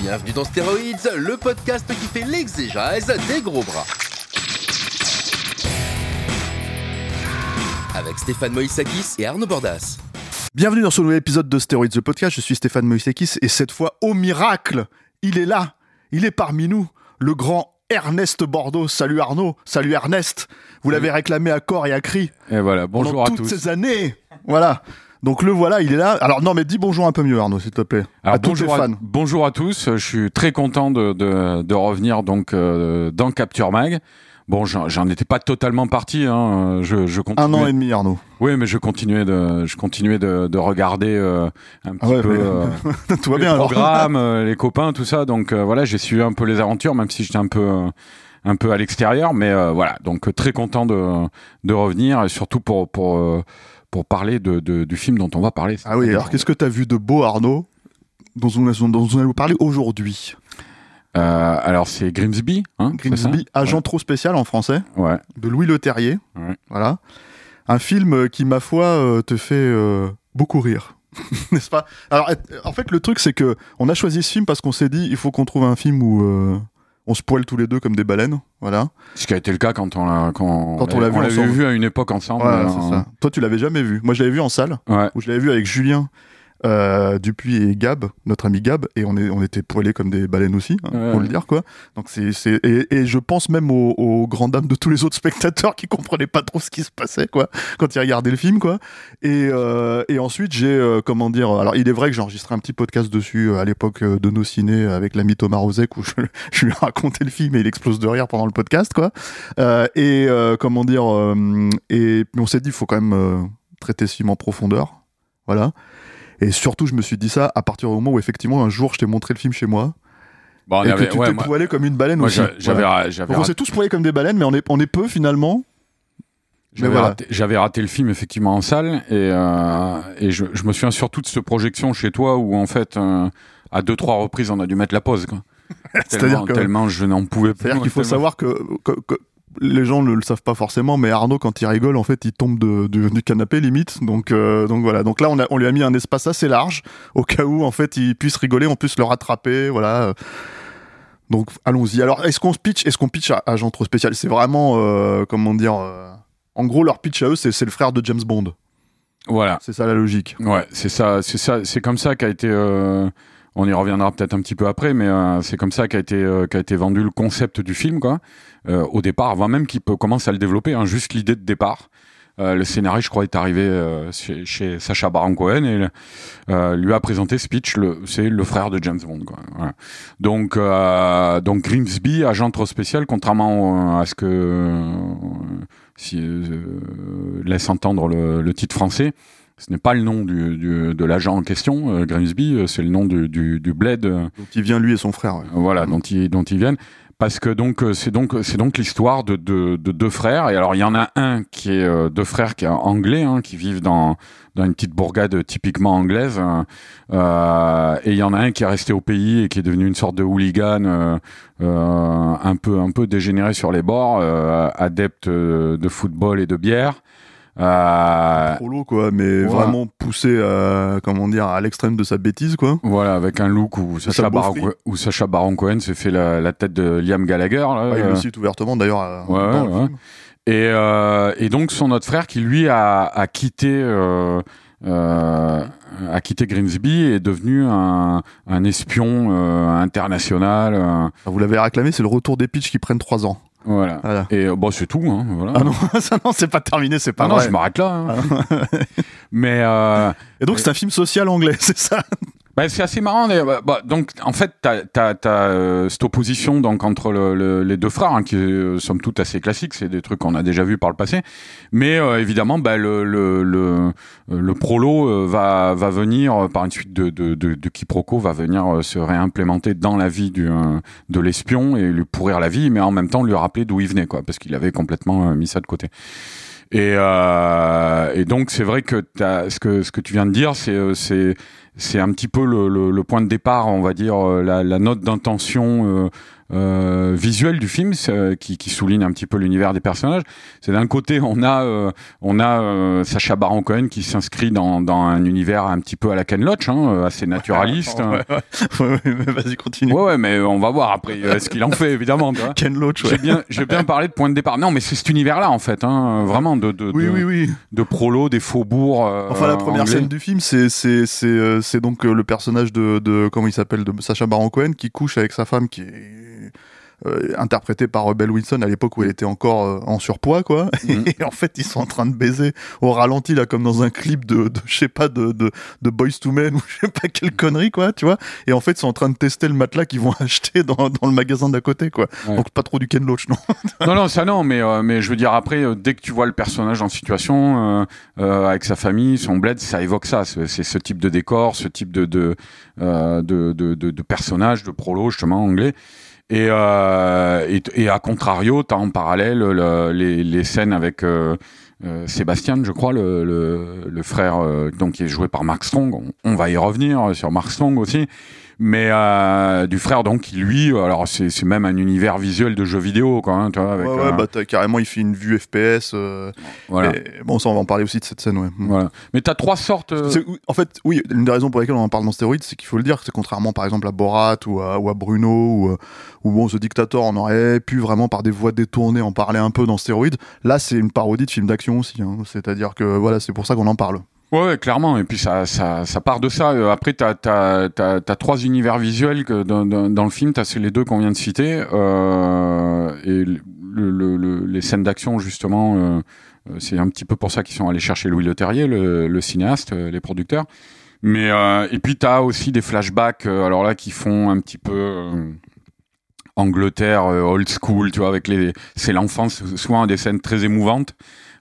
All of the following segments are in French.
Bienvenue dans Stéroïdes, le podcast qui fait l'exégèse des gros bras. Avec Stéphane Moïsakis et Arnaud Bordas. Bienvenue dans ce nouvel épisode de Stéroïdes the Podcast. Je suis Stéphane Moïsekis et cette fois, au miracle, il est là, il est parmi nous, le grand Ernest Bordeaux. Salut Arnaud, salut Ernest. Vous l'avez réclamé à corps et à cri Et voilà, bonjour pendant à toutes tous. ces années. Voilà. Donc le voilà, il est là. Alors non, mais dis bonjour un peu mieux Arnaud, s'il te plaît. Alors, à tous les bonjour, à, fans. bonjour à tous, je suis très content de, de, de revenir donc euh, dans Capture Mag. Bon, j'en étais pas totalement parti, hein. je, je Un an et demi Arnaud. Oui, mais je continuais de, je continuais de, de regarder euh, un petit Ah ouais, peu euh, Tout va les bien alors. programmes, euh, les copains, tout ça. Donc euh, voilà, j'ai suivi un peu les aventures, même si j'étais un peu, un peu à l'extérieur. Mais euh, voilà, donc très content de, de revenir, et surtout pour, pour, euh, pour parler de, de- du film dont on va parler. Ah oui, alors qu'est-ce que t'as vu de beau Arnaud dont on, dont on allait vous parler aujourd'hui? Euh, alors c'est Grimsby, hein, Grimsby, agent trop spécial en français, Ouais. de Louis Leterrier. Ouais. Voilà. Un film euh, qui, ma foi, euh, te fait euh, beaucoup rire. N'est-ce pas? Alors, en fait, le truc, c'est que on a choisi ce film parce qu'on s'est dit, il faut qu'on trouve un film où on se poile tous les deux comme des baleines. Voilà. Ce qui a été le cas quand on l'a quand, Quand on l'a vu l'avait ensemble. vu à une époque ensemble. Voilà, euh, ça. Toi, tu l'avais jamais vu. Moi, je l'avais vu en salle, Ouais. où je l'avais vu avec Julien. Euh, Dupuis et Gab, notre ami Gab, et on, est, on était poilés comme des baleines aussi, hein, Ouais. faut le dire quoi. Donc c'est, c'est et, et je pense même aux, aux grandes dames de tous les autres spectateurs qui comprenaient pas trop ce qui se passait quoi quand ils regardaient le film quoi. Et, euh, et ensuite j'ai euh, comment dire, alors il est vrai que j'ai enregistré un petit podcast dessus euh, à l'époque euh, de nos ciné avec l'ami Thomas Rozek où je, je lui ai raconté le film et il explose de rire pendant le podcast quoi. Euh, et euh, comment dire, euh, et on s'est dit il faut quand même euh, traiter ce film en profondeur, voilà. Et surtout, je me suis dit ça à partir du moment où effectivement un jour je t'ai montré le film chez moi Bon, on et avait- que tu ouais, t'es moi, poilé comme une baleine moi, aussi. j'avais Voilà. Donc on s'est tous poilés comme des baleines, mais on est, on est peu finalement. j'avais voilà. raté, le film effectivement en salle et, euh, et je, je me souviens surtout de cette projection chez toi où en fait euh, à deux trois reprises on a dû mettre la pause quoi. C'est-à-dire tellement, que- tellement je n'en pouvais plus. C'est-à-dire qu'il faut tellement- savoir que, que- que les gens ne le savent pas forcément, mais Arnaud, quand il rigole, en fait, il tombe de- de- du canapé limite. Donc, euh, donc voilà. Donc là, on, a- on lui a mis un espace assez large au cas où, en fait, il puisse rigoler, on puisse le rattraper. Voilà. Donc allons-y. Alors, est-ce qu'on pitch Est-ce qu'on pitch à Agent trop spécial? C'est vraiment, euh, comment dire euh, En gros, leur pitch à eux, c'est c'est le frère de James Bond. Voilà. C'est ça la logique. Ouais, c'est ça, c'est ça, c'est comme ça qu'a été. On y reviendra peut-être un petit peu après, mais euh, c'est comme ça qu'a été euh, été vendu le concept du film, quoi. Euh, au départ, avant même qu'il commence à le développer, hein, juste l'idée de départ. Euh, le scénario, je crois, est arrivé euh, chez, chez Sacha Baron Cohen et euh, lui a présenté Speech, c'est le frère de James Bond. Quoi. Voilà. Donc, donc Grimsby, agent trop spécial, contrairement à ce que si, laisse entendre le, le titre français, ce n'est pas le nom du, du- de l'agent en question, euh, Grimsby, euh, c'est le nom du, du, du bled. euh, Donc il vient lui et son frère. ouais. voilà, dont ils, dont ils viennent. Parce que donc c'est donc c'est donc l'histoire de, de, de deux frères et alors il y en a un qui est euh, deux frères qui est anglais hein, qui vivent dans dans une petite bourgade typiquement anglaise hein. Euh, et il y en a un qui est resté au pays et qui est devenu une sorte de hooligan euh, un peu un peu dégénéré sur les bords euh, adepte de football et de bière Euh, Prolo, quoi, mais Voilà. vraiment poussé à, comment dire, à l'extrême de sa bêtise, quoi. voilà, avec un look où Sacha, sa Baron, beaufrie. où Sacha Baron Cohen s'est fait la, la tête de Liam Gallagher. Là, Ah, il euh, le cite ouvertement d'ailleurs Ouais, ouais. Et, euh, et donc son autre frère qui lui a, a quitté euh, euh, a quitté Grimsby et est devenu un, un espion euh, international. euh, Ah, Vous l'avez réclamé, c'est le retour des pitchs qui prennent 3 ans. Voilà. Voilà. Et euh, bon, c'est tout. Hein, voilà. Ah non, ça non, c'est pas terminé, c'est pas Ah non, je m'arrête là. hein. Mais euh, Et donc c'est un film social anglais, c'est ça? Bah, c'est assez marrant. Bah, bah, donc, en fait, t'as as, euh, cette opposition donc entre le, le, les deux frères, hein, qui euh, somme toute assez classiques. C'est des trucs qu'on a déjà vus par le passé. Mais euh, évidemment, bah, le, le, le prolo va, va venir par une suite de, de, de, de quiproquos, va venir se réimplémenter dans la vie du, de l'espion et lui pourrir la vie, mais en même temps lui rappeler d'où il venait, quoi, parce qu'il avait complètement mis ça de côté. Et, euh, et donc c'est vrai que as, ce que ce que tu viens de dire, c'est c'est c'est un petit peu le, point de départ, on va dire la, la note d'intention euh, euh, visuel du film euh, qui, qui, souligne un petit peu l'univers des personnages. C'est d'un côté on a euh, on a euh, Sacha Baron Cohen qui s'inscrit dans, dans un univers un petit peu à la Ken Loach, hein, assez naturaliste. ouais, ouais, ouais, vas-y continue. Ouais, ouais, mais on va voir après ce qu'il en fait évidemment. Ken Loach. J'ai bien j'ai bien parlé de point de départ. Non, mais c'est cet univers-là en fait, hein, vraiment de de, oui, de, oui, oui. de prolo, des faubourgs. enfin la première anglais. scène du film, c'est c'est c'est c'est donc le personnage de de comment il s'appelle de Sacha Baron Cohen qui couche avec sa femme qui est euh, interprétée par Belle Wilson à l'époque où elle était encore euh, en surpoids quoi Mhm. et en fait ils sont en train de baiser au ralenti là comme dans un clip de, de je sais pas de, de de Boys to Men ou je sais pas quelle connerie quoi tu vois et en fait ils sont en train de tester le matelas qu'ils vont acheter dans, dans le magasin d'à côté quoi Ouais. donc pas trop du Ken Loach non non, non, ça non, mais, euh, mais je veux dire, après, euh, dès que tu vois le personnage en situation, euh, euh, avec sa famille, son bled, ça évoque ça. C'est ce type de décor, ce type de, de, euh, de, de, de, de personnage, de prolo, justement, anglais. Et, euh, et, et à contrario, tu as en parallèle le- les, les scènes avec euh, euh, Sébastien, je crois, le, le, le frère euh, donc qui est joué par Mark Strong. On, on va y revenir sur Mark Strong aussi, mais euh, du frère donc qui lui, alors c'est même un univers visuel de jeux vidéo, quoi. Hein, tu vois, avec, ouais, ouais euh, bah carrément il fait une vue FPS euh, voilà. bon ça on va en parler aussi de cette scène ouais Voilà. Mais t'as trois sortes. euh, En fait, oui, l'une des raisons pour lesquelles on en parle dans Stéroïdes, c'est qu'il faut le dire, c'est contrairement par exemple à Borat ou à, ou à Bruno, ou, euh, où bon, ce dictateur, on aurait pu vraiment par des voix détournées en parler un peu dans Stéroïdes. Là, c'est une parodie de film d'action aussi. hein. C'est-à-dire que voilà, c'est pour ça qu'on en parle. Ouais, clairement. Et puis ça, ça, ça part de ça. Euh, Après, t'as, t'as, t'as, t'as trois univers visuels que dans, dans, dans le film. T'as les deux qu'on vient de citer euh, et le, le- le- les scènes d'action justement. euh, euh, c'est un petit peu pour ça qu'ils sont allés chercher Louis Leterrier, le, le cinéaste, euh, les producteurs. Mais euh, et puis t'as aussi des flashbacks. alors là, qui font un petit peu. Angleterre old school, tu vois, avec les, c'est l'enfance, souvent des scènes très émouvantes,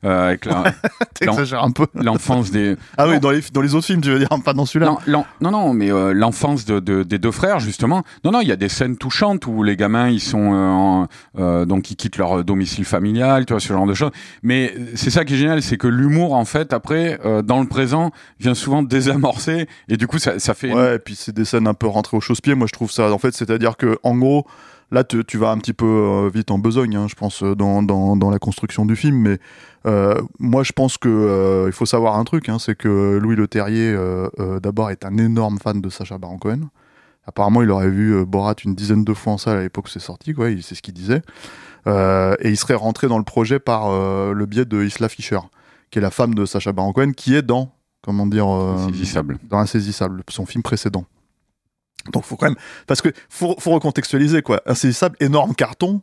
euh, avec la- T'exagères un peu. l'enfance des, Ah oui, dans les, dans les autres films, tu veux dire, pas dans celui-là. non, non, non, mais euh, l'enfance de, de- des deux frères, justement. Non, non, il y a des scènes touchantes où les gamins, ils sont euh, en- euh, donc ils quittent leur domicile familial, tu vois, ce genre de choses. Mais c'est ça qui est génial, c'est que l'humour, en fait, après, euh, dans le présent, vient souvent désamorcer, et du coup, ça, ça fait. Ouais, et puis c'est des scènes un peu rentrées au chausse-pied, moi je trouve ça. En fait, c'est-à-dire que en gros, là tu, tu vas un petit peu euh, vite en besogne, hein, je pense, euh, dans, dans, dans la construction du film, mais euh, moi je pense que euh, il faut savoir un truc, hein, c'est que Louis Leterrier, euh, euh, d'abord, est un énorme fan de Sacha Baron Cohen. Apparemment, il aurait vu Borat une dizaine de fois en salle à l'époque où c'est sorti, quoi, c'est ce qu'il disait. Et il serait rentré dans le projet par le biais de Isla Fisher, qui est la femme de Sacha Baron Cohen, qui est dans, comment dire, euh, dans Insaisissable, son film précédent. Donc faut quand même parce que faut, faut recontextualiser quoi. Insaisissable, énorme carton,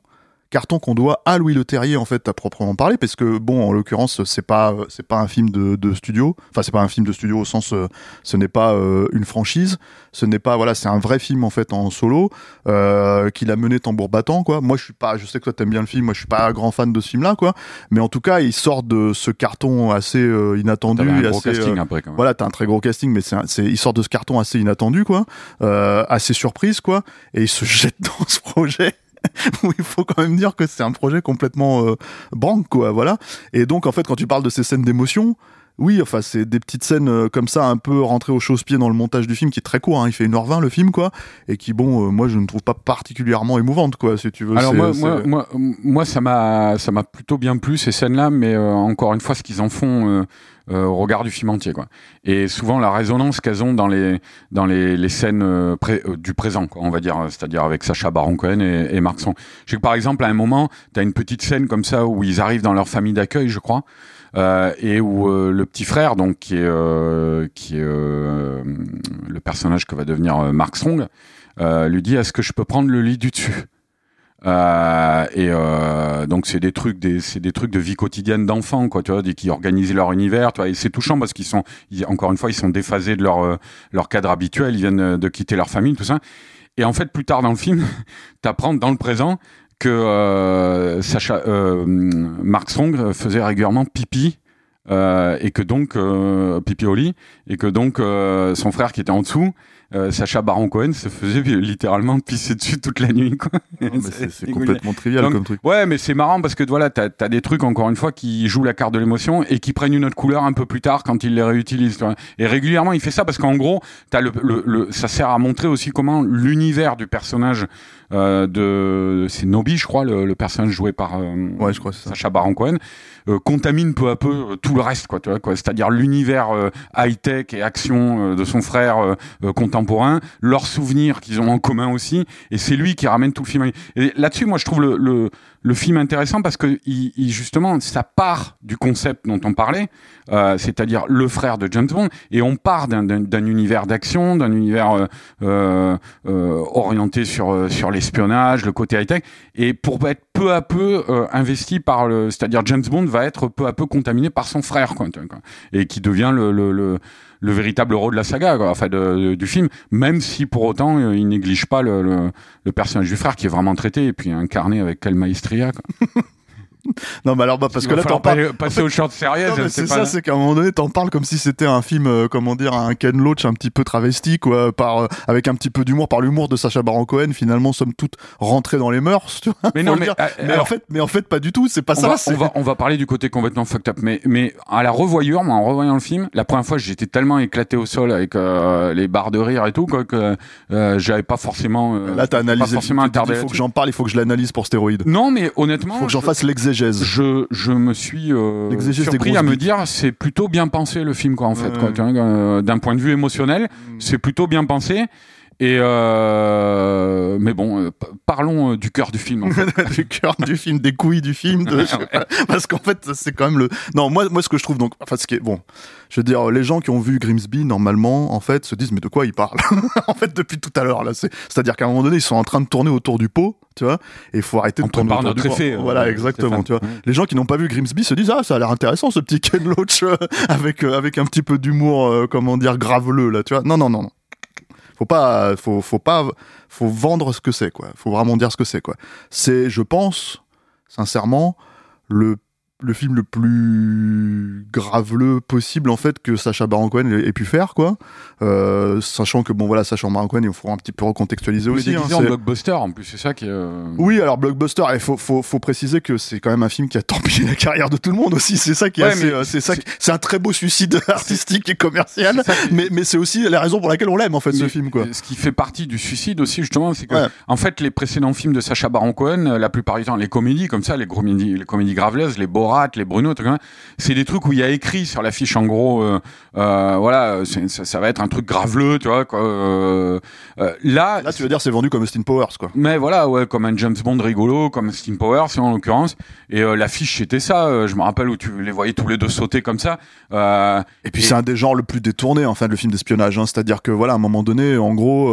carton qu'on doit à Louis Leterrier en fait à proprement parler parce que bon en l'occurrence c'est pas c'est pas un film de, de studio, enfin c'est pas un film de studio au sens euh, ce n'est pas euh, une franchise, ce n'est pas voilà c'est un vrai film en fait en solo euh, qu'il a mené tambour battant quoi. Moi je suis pas, je sais que toi t'aimes bien le film, moi je suis pas un grand fan de ce film là quoi, mais en tout cas il sort de ce carton assez euh, inattendu, un gros assez, casting euh, après, quand même. voilà, t'as un très gros casting, mais c'est, il sort de ce carton assez inattendu, quoi, euh, assez surprise, quoi, et il se jette dans ce projet où il faut quand même dire que c'est un projet complètement euh, branque, quoi, voilà. Et donc, en fait, quand tu parles de ces scènes d'émotion, oui, enfin, c'est des petites scènes euh, comme ça, un peu rentrées au chausse-pied dans le montage du film, qui est très court, hein, il fait 1h20 le film, quoi, et qui, bon, euh, moi, je ne trouve pas particulièrement émouvante, quoi, si tu veux. Alors moi, moi, moi, moi, ça m'a, ça m'a plutôt bien plu ces scènes-là, mais euh, encore une fois, ce qu'ils en font euh, au regard du film entier, quoi. Et souvent la résonance qu'elles ont dans les dans les, les scènes pré- du présent, quoi, on va dire, c'est-à-dire avec Sacha Baron Cohen et, et Mark Strong. Je sais que par exemple, à un moment, t'as une petite scène comme ça où ils arrivent dans leur famille d'accueil, je crois. Euh, et où euh, le petit frère, donc qui est euh, qui est euh, le personnage que va devenir euh, Mark Strong, lui dit est-ce que je peux prendre le lit du dessus? Euh, et euh, donc c'est des trucs, des, c'est des trucs de vie quotidienne d'enfants, quoi, tu vois, qui organisent leur univers, tu vois, et c'est touchant parce qu'ils sont, encore une fois, ils sont déphasés de leur leur cadre habituel, ils viennent de quitter leur famille, tout ça. Et en fait, plus tard dans le film, t'apprends dans le présent que euh, Sacha, euh, Mark Strong faisait régulièrement pipi. euh, et que donc euh, pipi au lit et que donc euh, son frère qui était en dessous euh, Sacha Baron Cohen se faisait littéralement pisser dessus toute la nuit quoi. C'est complètement trivial Donc, comme truc. Ouais, mais c'est marrant parce que voilà, t'as as des trucs encore une fois qui jouent la carte de l'émotion et qui prennent une autre couleur un peu plus tard quand il les réutilise. Et régulièrement, il fait ça parce qu'en gros, as le, le, le- ça sert à montrer aussi comment l'univers du personnage euh, de c'est Nobi, je crois, le, le personnage joué par euh, Ouais, je crois ça. Sacha Baron Cohen, euh, contamine peu à peu euh, tout le reste, quoi, tu vois, quoi. C'est-à-dire l'univers euh, high-tech et action euh, de son frère contemporain, leurs souvenirs qu'ils ont en commun aussi, et c'est lui qui ramène tout le film. Et là-dessus, moi, je trouve le, le, le film intéressant parce que il, il- justement, ça part du concept dont on parlait, euh, c'est-à-dire le frère de James Bond, et on part d'un- d'un d'un univers d'action, d'un univers euh, euh, euh, orienté sur sur l'espionnage, le côté high tech, et pour être peu à peu euh, investi par le, c'est-à-dire James Bond va être peu à peu contaminé par son frère, quoi, et qui devient le le, le le véritable héros de la saga, enfin de- du film, même si pour autant euh, il néglige pas le, le, le personnage du frère qui est vraiment traité et puis incarné avec quelle maestria. Quoi. Non, mais alors, bah, parce Il que là, t'en parles. pa- passer aux shorts sérieuses. Non, mais je c'est ça, pas. c'est qu'à un moment donné, t'en parles comme si c'était un film, euh, comment dire, un Ken Loach un petit peu travesti, quoi, par, euh, avec un petit peu d'humour, par l'humour de Sacha Baron Cohen, finalement, somme toute, rentré dans les mœurs, tu vois. Mais non, mais, euh, mais alors- en fait, mais en fait, pas du tout, c'est pas on, ça, va, on, va, on va parler du côté complètement fucked up, mais, mais à la revoyure, moi, en revoyant le film, la première fois, j'étais tellement éclaté au sol avec euh, les barres de rire et tout, quoi, que euh, j'avais pas forcément. euh, Là, t'as pas analysé. forcément dis, attardé il faut que j'en parle, il faut que je l'analyse pour stéroïdes. Non, mais honnêtement, Il faut que j'en je- fasse l'exégèse. Je, je me suis euh, surpris à me dire c'est plutôt bien pensé le film quoi en fait Ouais. quoi, euh, d'un point de vue émotionnel Mm. c'est plutôt bien pensé et euh, mais bon euh, parlons euh, du cœur du film en fait. du cœur du film, des couilles du film, de, pas. parce qu'en fait, c'est quand même le. Non, moi, moi, ce que je trouve donc, enfin, ce qui est bon, je veux dire, les gens qui ont vu Grimsby normalement, en fait, se disent mais de quoi ils parlent? En fait, depuis tout à l'heure là, c'est, c'est-à-dire qu'à un moment donné, ils sont en train de tourner autour du pot, tu vois, et il faut arrêter on de tourner prépare autour notre du pot. effet euh, Voilà, exactement, tu vois. Les gens qui n'ont pas vu Grimsby se disent ah ça a l'air intéressant ce petit Ken Loach avec avec un petit peu d'humour comment dire graveleux là tu vois non non non non faut pas faut faut pas faut vendre ce que c'est quoi. Faut vraiment dire ce que c'est quoi. C'est je pense sincèrement le le film le plus graveleux possible en fait que Sacha Baron Cohen ait pu faire quoi Euh, sachant que bon voilà Sacha Baron Cohen il faut un petit peu recontextualiser aussi hein, en blockbuster en plus c'est ça qui est euh, oui, alors blockbuster, il faut, faut, faut préciser que c'est quand même un film qui a torpillé la carrière de tout le monde aussi. C'est ça qui est Ouais, euh, c'est ça, c'est- un très beau suicide artistique et commercial. qui- Mais, mais c'est aussi la raison pour laquelle on l'aime en fait ce film quoi. Ce qui fait partie du suicide aussi, justement, c'est que, Ouais. en fait, les précédents films de Sacha Baron Cohen, euh, la plupart du temps, les comédies comme ça, les comédies, les comédies graveleuses, les Borat, les Bruno, c'est des trucs où il y a écrit sur l'affiche, en gros, euh, euh, voilà, ça, ça va être un truc graveleux, tu vois, quoi. euh, là, Là, tu veux dire c'est vendu comme Austin Powers quoi. mais voilà, ouais, comme un James Bond rigolo, comme Steam Powers, en l'occurrence. Et l'affiche, c'était ça. je me rappelle où tu les voyais tous les deux sauter comme ça. Et puis c'est un des genres le plus détourné enfin le film d'espionnage. Hein. C'est-à-dire que voilà à un moment donné, en gros,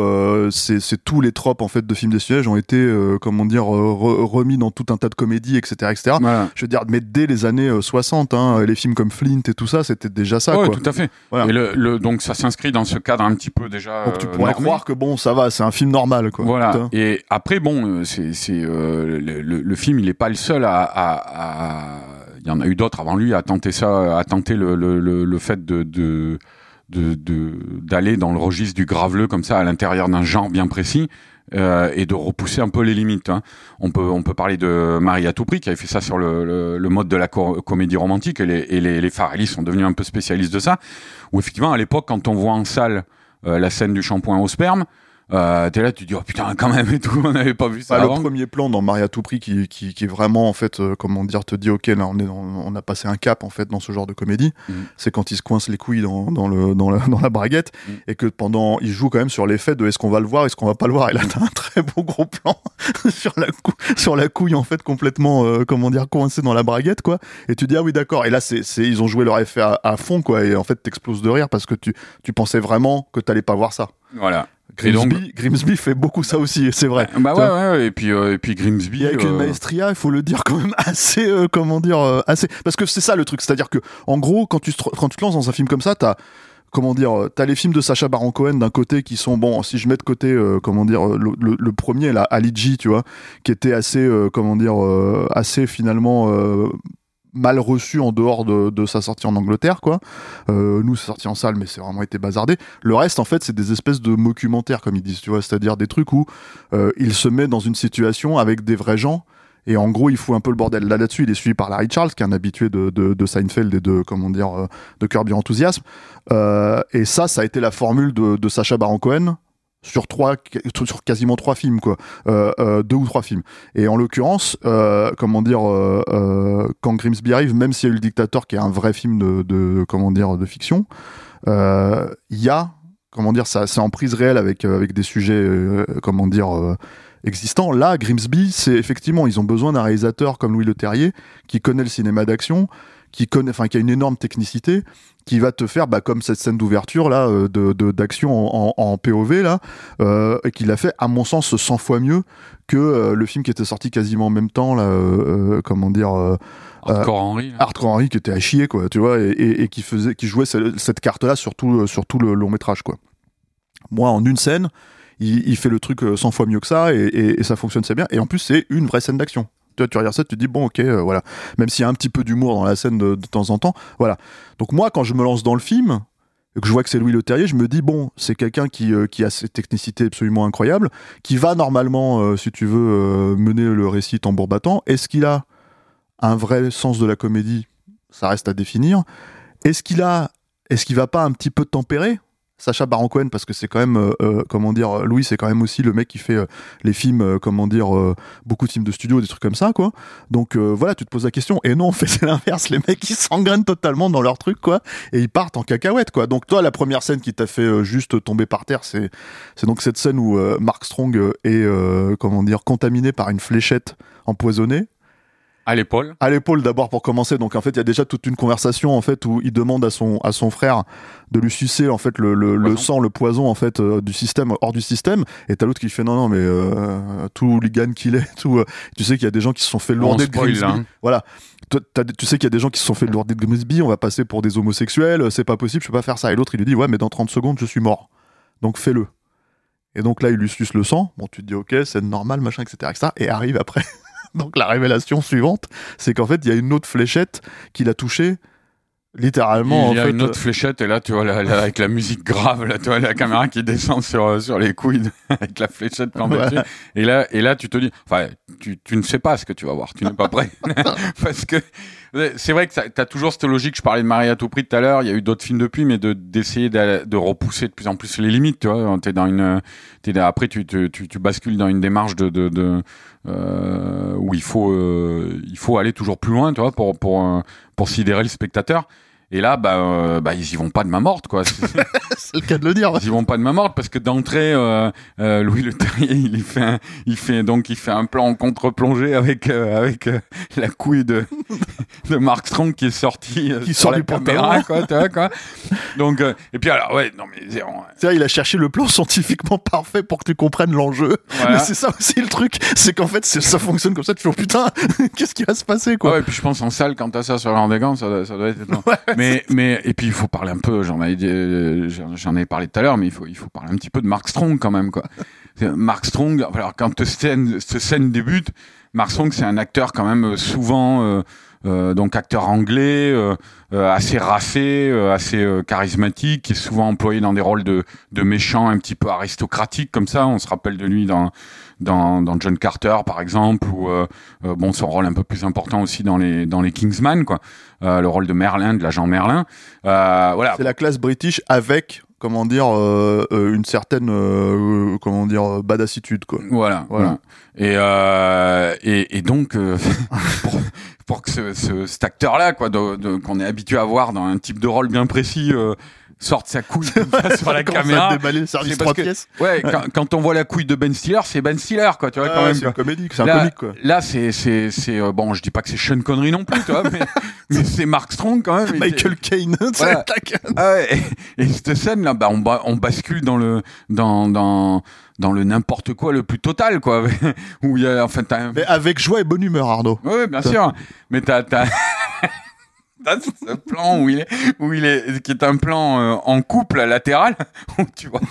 c'est tous les tropes en fait de films d'espionnage ont été comment dire re- remis dans tout un tas de comédies etc etc. voilà. Je veux dire mais dès les années euh, 60, hein, les films comme Flint et tout ça, c'était déjà ça quoi. tout à fait. Voilà. Et le, le- donc ça s'inscrit dans ce cadre un petit peu déjà. Donc tu euh, pourrais normé. croire que bon, ça va, c'est un film normal, quoi. Voilà. Putain. Et après, bon, euh, c'est c'est euh, le, film, il est pas le seul à. à- à- Il y en a eu d'autres avant lui à tenter ça, à tenter le, le, le, le fait de. de de- de- d'aller dans le registre du graveleux comme ça à l'intérieur d'un genre bien précis euh, et de repousser un peu les limites. hein. On peut on peut parler de Marie à tout prix qui avait fait ça sur le, le, le mode de la co- comédie romantique et les, et les, les sont devenus un peu spécialistes de ça. Où effectivement à l'époque quand on voit en salle euh, la scène du shampoing au sperme, euh, t'es là tu te dis oh putain quand même et tout on n'avait pas vu ça Bah, le premier plan dans Marie à tout prix qui, qui, qui est vraiment en fait euh, comment dire te dit ok là on est dans- on a passé un cap en fait dans ce genre de comédie. Mhm. c'est quand il se coince les couilles dans, dans le dans la, dans la braguette Mhm. et que pendant il joue quand même sur l'effet de est-ce qu'on va le voir est-ce qu'on va pas le voir. Et là t'as un très beau gros plan sur la cou- sur la couille en fait complètement euh, comment dire coincée dans la braguette quoi. Et tu dis ah oui d'accord. Et là c'est c'est ils ont joué leur effet à, à fond quoi. Et en fait t'exploses de rire parce que tu tu pensais vraiment que t'allais pas voir ça. Voilà. Grimsby, Grimsby fait beaucoup ça aussi, c'est vrai. Bah ouais, ouais, et puis euh, et puis Grimsby. Et avec une euh, maestria, il faut le dire quand même assez, euh, comment dire, euh, assez. Parce que c'est ça le truc, c'est-à-dire que en gros, quand tu te, quand tu te lances dans un film comme ça, t'as comment dire, t'as les films de Sacha Baron Cohen d'un côté qui sont bon, si je mets de côté, euh, comment dire, le, le- le premier là, Ali G, tu vois, qui était assez, euh, comment dire, euh, assez finalement. Mal reçu en dehors de, de sa sortie en Angleterre quoi. Euh, nous c'est sorti en salle mais c'est vraiment été bazardé. Le reste en fait c'est des espèces de documentaires comme ils disent tu vois. C'est-à-dire des trucs où euh, il se met dans une situation avec des vrais gens. Et en gros il fout un peu le bordel là là-dessus. Il est suivi par Larry Charles qui est un habitué de, de, de Seinfeld et de comment dire euh, de Curb Your Enthusiasm Euh, et ça ça a été la formule de, de Sacha Baron Cohen sur trois sur quasiment trois films quoi. Euh, euh, deux ou trois films. Et en l'occurrence euh, comment dire quand Grimsby arrive même s'il y a eu le dictateur qui est un vrai film de, comment dire de fiction il y a comment dire ça c'est en prise réelle avec avec des sujets comment dire existants. Là Grimsby c'est effectivement ils ont besoin d'un réalisateur comme Louis Leterrier qui connaît le cinéma d'action qui connaît enfin qui a une énorme technicité qui va te faire bah, comme cette scène d'ouverture là euh, de d'action en, en, en POV là euh, et qui l'a fait à mon sens 100 fois mieux que euh, le film qui était sorti quasiment en même temps là euh, euh, comment dire euh, Hardcore Henry. Hardcore Henry qui était à chier quoi tu vois et, et- et qui faisait qui jouait ce- cette carte là sur tout, sur tout le long métrage quoi moi en une scène il, il fait le truc euh, 100 fois mieux que ça et, et- et ça fonctionne c'est bien et en plus c'est une vraie scène d'action tu vois, tu regardes ça, tu te dis bon ok euh, voilà même s'il y a un petit peu d'humour dans la scène de, temps en temps voilà donc moi quand je me lance dans le film et que je vois que c'est Louis Leterrier, je me dis bon, c'est quelqu'un qui, euh, qui a cette technicité absolument incroyable, qui va normalement, euh, si tu veux, mener le récit tambour battant. Est-ce qu'il a un vrai sens de la comédie? Ça reste à définir. Est-ce qu'il a, est-ce qu'il va pas un petit peu tempérer? Sacha Baron Cohen parce que c'est quand même, euh, euh, comment dire, Louis c'est quand même aussi le mec qui fait euh, les films, euh, comment dire, euh, beaucoup de films de studio, des trucs comme ça, quoi. Donc euh, voilà, tu te poses la question. Et non, en fait, l'inverse. Les mecs, ils s'engrainent totalement dans leur truc, quoi et ils partent en cacahuète quoi. Donc toi la première scène qui t'a fait euh, juste tomber par terre c'est c'est donc cette scène où euh, Mark Strong euh, est euh, comment dire contaminé par une fléchette empoisonnée À l'épaule. à l'épaule d'abord pour commencer. Donc en fait, il y a déjà toute une conversation en fait où il demande à son à son frère de lui sucer en fait le, le, sang, le poison en fait euh, du système hors du système. Et t'as l'autre qui fait non non mais euh, tout hooligan qu'il est, tout. euh, tu sais qu'il y a des gens qui se sont fait lourder de spoil, Grimsby. hein. Voilà. Tu sais qu'il y a des gens qui se sont fait lourder de Grimsby. On va passer pour des homosexuels. C'est pas possible. Je peux pas faire ça. Et l'autre il lui dit ouais mais dans 30 secondes je suis mort. Donc fais-le. Et donc là il lui suce le sang. Bon tu te dis ok c'est normal machin etc etc. Et arrive après. Donc la révélation suivante, c'est qu'en fait, il y a une autre fléchette qui l'a touché littéralement. il y en a fait, une autre fléchette et là tu vois là, là, avec la musique grave là tu vois la caméra qui descend sur euh, sur les couilles de- avec la fléchette plantée Ouais. et là et là tu te dis enfin tu, tu ne sais pas ce que tu vas voir tu n'es pas prêt parce que c'est vrai que tu as toujours cette logique je parlais de Marie à tout prix tout à l'heure il y a eu d'autres films depuis mais de d'essayer de, repousser de plus en plus les limites tu vois dans une dans- après tu, tu, tu, tu bascules dans une démarche de, de, de euh, où il faut euh, il faut aller toujours plus loin tu vois pour pour euh, pour sidérer le spectateur et là, bah, euh, bah, ils y vont pas de main morte, quoi. C'est- le cas de le dire. Ils y vont pas de main morte parce que d'entrée, euh, euh, Louis Le Terrier, il fait, un, il fait donc il fait un plan en contre-plongée avec avec la couille de de Mark Strong qui est sorti Qui sur sort la du caméra, quoi, tu vois, quoi. Donc et puis alors ouais, non mais c'est- il a cherché le plan scientifiquement parfait pour que tu comprennes l'enjeu. Voilà. Mais c'est ça aussi le truc, c'est qu'en fait, ça fonctionne comme ça. Tu fais oh, putain, qu'est-ce qui va se passer quoi? Ouais, et puis je pense en salle quand t'as ça sur gants, ça, doit- ça doit être mais mais et puis il faut parler un peu. J'en avais euh, j'en ai parlé tout à l'heure, mais il faut il faut parler un petit peu de Mark Strong quand même quoi. Mark Strong. Alors quand cette scène cette scène débute, Mark Strong c'est un acteur quand même euh, souvent euh, euh, donc acteur anglais, euh, assez racé, euh, assez charismatique, qui est souvent employé dans des rôles de de méchants un petit peu aristocratiques comme ça. On se rappelle de lui dans dans, dans John Carter par exemple ou euh, euh, bon son rôle un peu plus important aussi dans les dans les Kingsman quoi. Euh, le rôle de Merlin de l'agent Merlin. Euh, voilà. C'est la classe british avec, comment dire, euh, une certaine, euh, comment dire, badassitude quoi. voilà. Voilà. et euh, et, et donc euh, pour, pour que ce, ce- cet acteur là quoi qu'on est habitué à voir dans un type de rôle bien précis euh, sorte sa couille comme ça sur la Commence à caméra. déballer le service parce trois que- pièces. Ouais, quand, quand on voit la couille de Ben Stiller, c'est Ben Stiller, quoi, tu vois, quand Ah, même. c'est une comédie, c'est un Là, comique quoi. là c'est c'est c'est euh, bon, je dis pas que c'est Sean Connery non plus, tu vois, mais, mais c'est Mark Strong quand même. Michael Caine, Voilà. Ah ouais, et, et cette scène là, bah on, ba- on bascule dans le dans dans dans le n'importe quoi le plus total quoi, où il y a enfin un- Mais avec joie et bonne humeur, Arnaud. Ouais, bien sûr. Mais t'as, t'as, t'as ce plan où il est, où il est, qui est un plan euh, en couple latéral, où tu vois.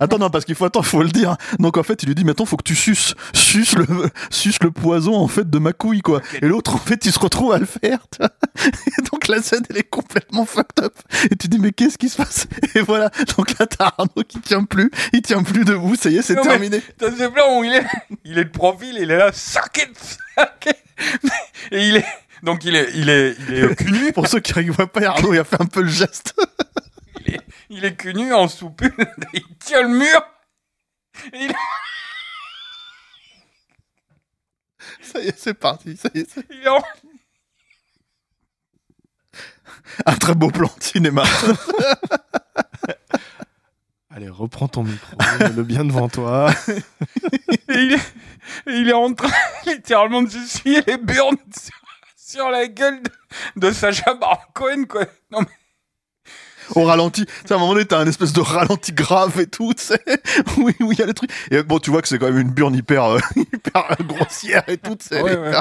Attends, non, parce qu'il faut, attends, faut le dire. Donc, en fait, il lui dit, maintenant, faut que tu suces, suces le, suces le poison, en fait, de ma couille, quoi. Et l'autre, en fait, il se retrouve à le faire, tu vois. Et donc, la scène, elle est complètement fucked up. Et tu dis, mais qu'est-ce qui se passe? Et voilà. Donc là, t'as Arnaud qui tient plus, il tient plus debout, ça y est, c'est mais- terminé. T'as ce plan où il est, il est de profil, il est là, suck it. Et il est, donc il est, il est, il est cul nu, Pour ceux qui ne voient pas, Arnaud, il a fait un peu le geste. il est, il est cul nu en soupule, il tient le mur. Et il, Ça y est, c'est parti, ça y est. c'est- il est en- Un très beau plan de cinéma. Allez, reprends ton micro, le bien devant toi. et il est, et il est en train littéralement de s'essuyer les burnes sur, sur la gueule de, de Sacha Baron Cohen, quoi. Non, mais au ralenti. Tu sais, à un moment donné, t'as un espèce de ralenti grave et tout, tu sais, où il y a les trucs. Et bon, tu vois que c'est quand même une burne hyper, euh, hyper grossière et tout, tu sais. Ouais, ouais.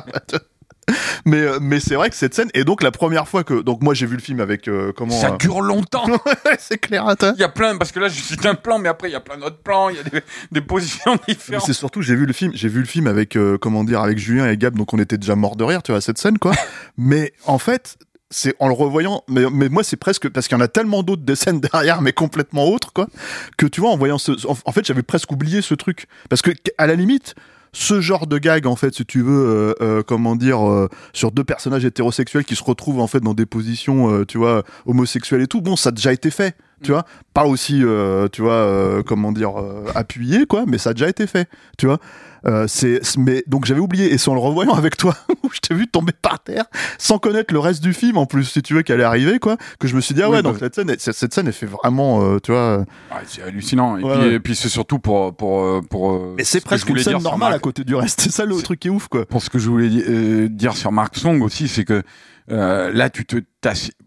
Mais, euh, mais c'est vrai que cette scène, et donc la première fois que. Donc moi j'ai vu le film avec. euh, comment. ça euh, dure longtemps. c'est clair, attends. Il y a plein, parce que là, je cite un plan, mais après, il y a plein d'autres plans, il y a des, des positions différentes. c'est surtout, j'ai vu le film, j'ai vu le film avec, euh, comment dire, avec Julien et Gab, donc on était déjà morts de rire, tu vois, à cette scène, quoi. mais en fait, c'est en le revoyant, mais, mais moi c'est presque parce qu'il y en a tellement d'autres des scènes derrière, mais complètement autres, quoi, que tu vois, en voyant ce, en, en fait, j'avais presque oublié ce truc, parce que à la limite. Ce genre de gag, en fait, si tu veux, euh, euh, comment dire, euh, sur deux personnages hétérosexuels qui se retrouvent en fait dans des positions, euh, tu vois, homosexuelles et tout. Bon, ça a déjà été fait, tu vois. Pas aussi, euh, tu vois, euh, comment dire, euh, appuyé, quoi, mais ça a déjà été fait, tu vois. Euh, c'est, mais donc j'avais oublié et c'est en le revoyant avec toi où je t'ai vu tomber par terre sans connaître le reste du film en plus si tu veux qu'elle est arrivée quoi que je me suis dit ah Oui, ouais bah- donc cette scène cette, scène elle fait vraiment euh, tu vois Ouais, c'est hallucinant. Et Ouais, puis, ouais. et puis c'est surtout pour, pour, euh, pour, euh, mais c'est ce que presque une scène normale à côté du reste c'est ça le truc qui est ouf quoi Pour ce que je voulais di- euh, dire sur Mark Song aussi, c'est que euh, là, tu te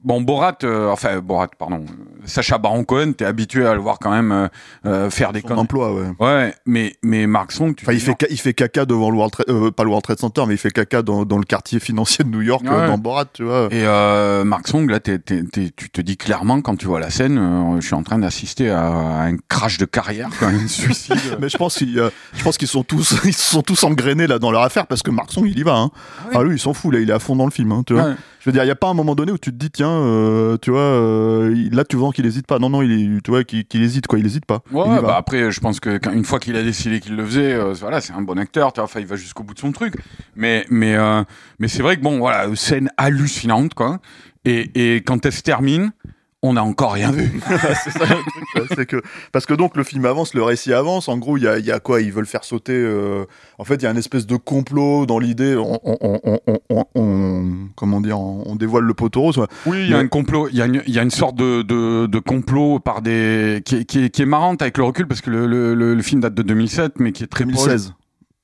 Bon, Borat, euh, enfin, Borat, pardon, Sacha Baron Cohen, t'es habitué à le voir quand même euh, euh, faire des son conneries. emploi ouais Ouais, mais, mais Mark Song, tu Enfin, il fait, ca- il fait caca devant le World Trade, euh, pas le World Trade Center, mais il fait caca dans, dans le quartier financier de New York, Ouais. dans Borat, tu vois. Et euh, Mark Song, là, t'es- t'es- t'es- tu te dis clairement quand tu vois la scène, euh, je suis en train d'assister à, à un crash de carrière, quand même, un suicide. Mais je pense qu'ils, euh, je pense qu'ils sont tous, ils se sont tous engrainés là dans leur affaire parce que Markson il y va. Hein. Ah oui. Ah lui, il s'en fout là, il est à fond dans le film. Hein, tu vois. Ouais. Je veux dire, il y a pas un moment donné où tu te dis tiens, euh, tu vois, euh, là tu vois qu'il hésite pas. Non non, il est, tu vois, qu'il hésite quoi, il hésite pas. Ouais, il bah après, je pense que quand- une fois qu'il a décidé qu'il le faisait, euh, voilà, c'est un bon acteur. tu vois, Enfin, il va jusqu'au bout de son truc. Mais, mais, euh, mais c'est vrai que bon, voilà, scène hallucinante, quoi. Et, et quand elle se termine, on n'a encore rien vu. c'est ça le truc, quoi. c'est que parce que donc le film avance, le récit avance. En gros, il y a, il y a quoi? Ils veulent faire sauter. euh, En fait, il y a une espèce de complot dans l'idée. On, on, on, on, on- on- comment dire On on dévoile le poteau rose. ouais. Oui, il y a un complot, il y a une, il y a une sorte de, de, de complot par des qui est, qui, est, qui est marrante avec le recul parce que le, le, le, le film date de 2007, mais qui est très proche- 2016.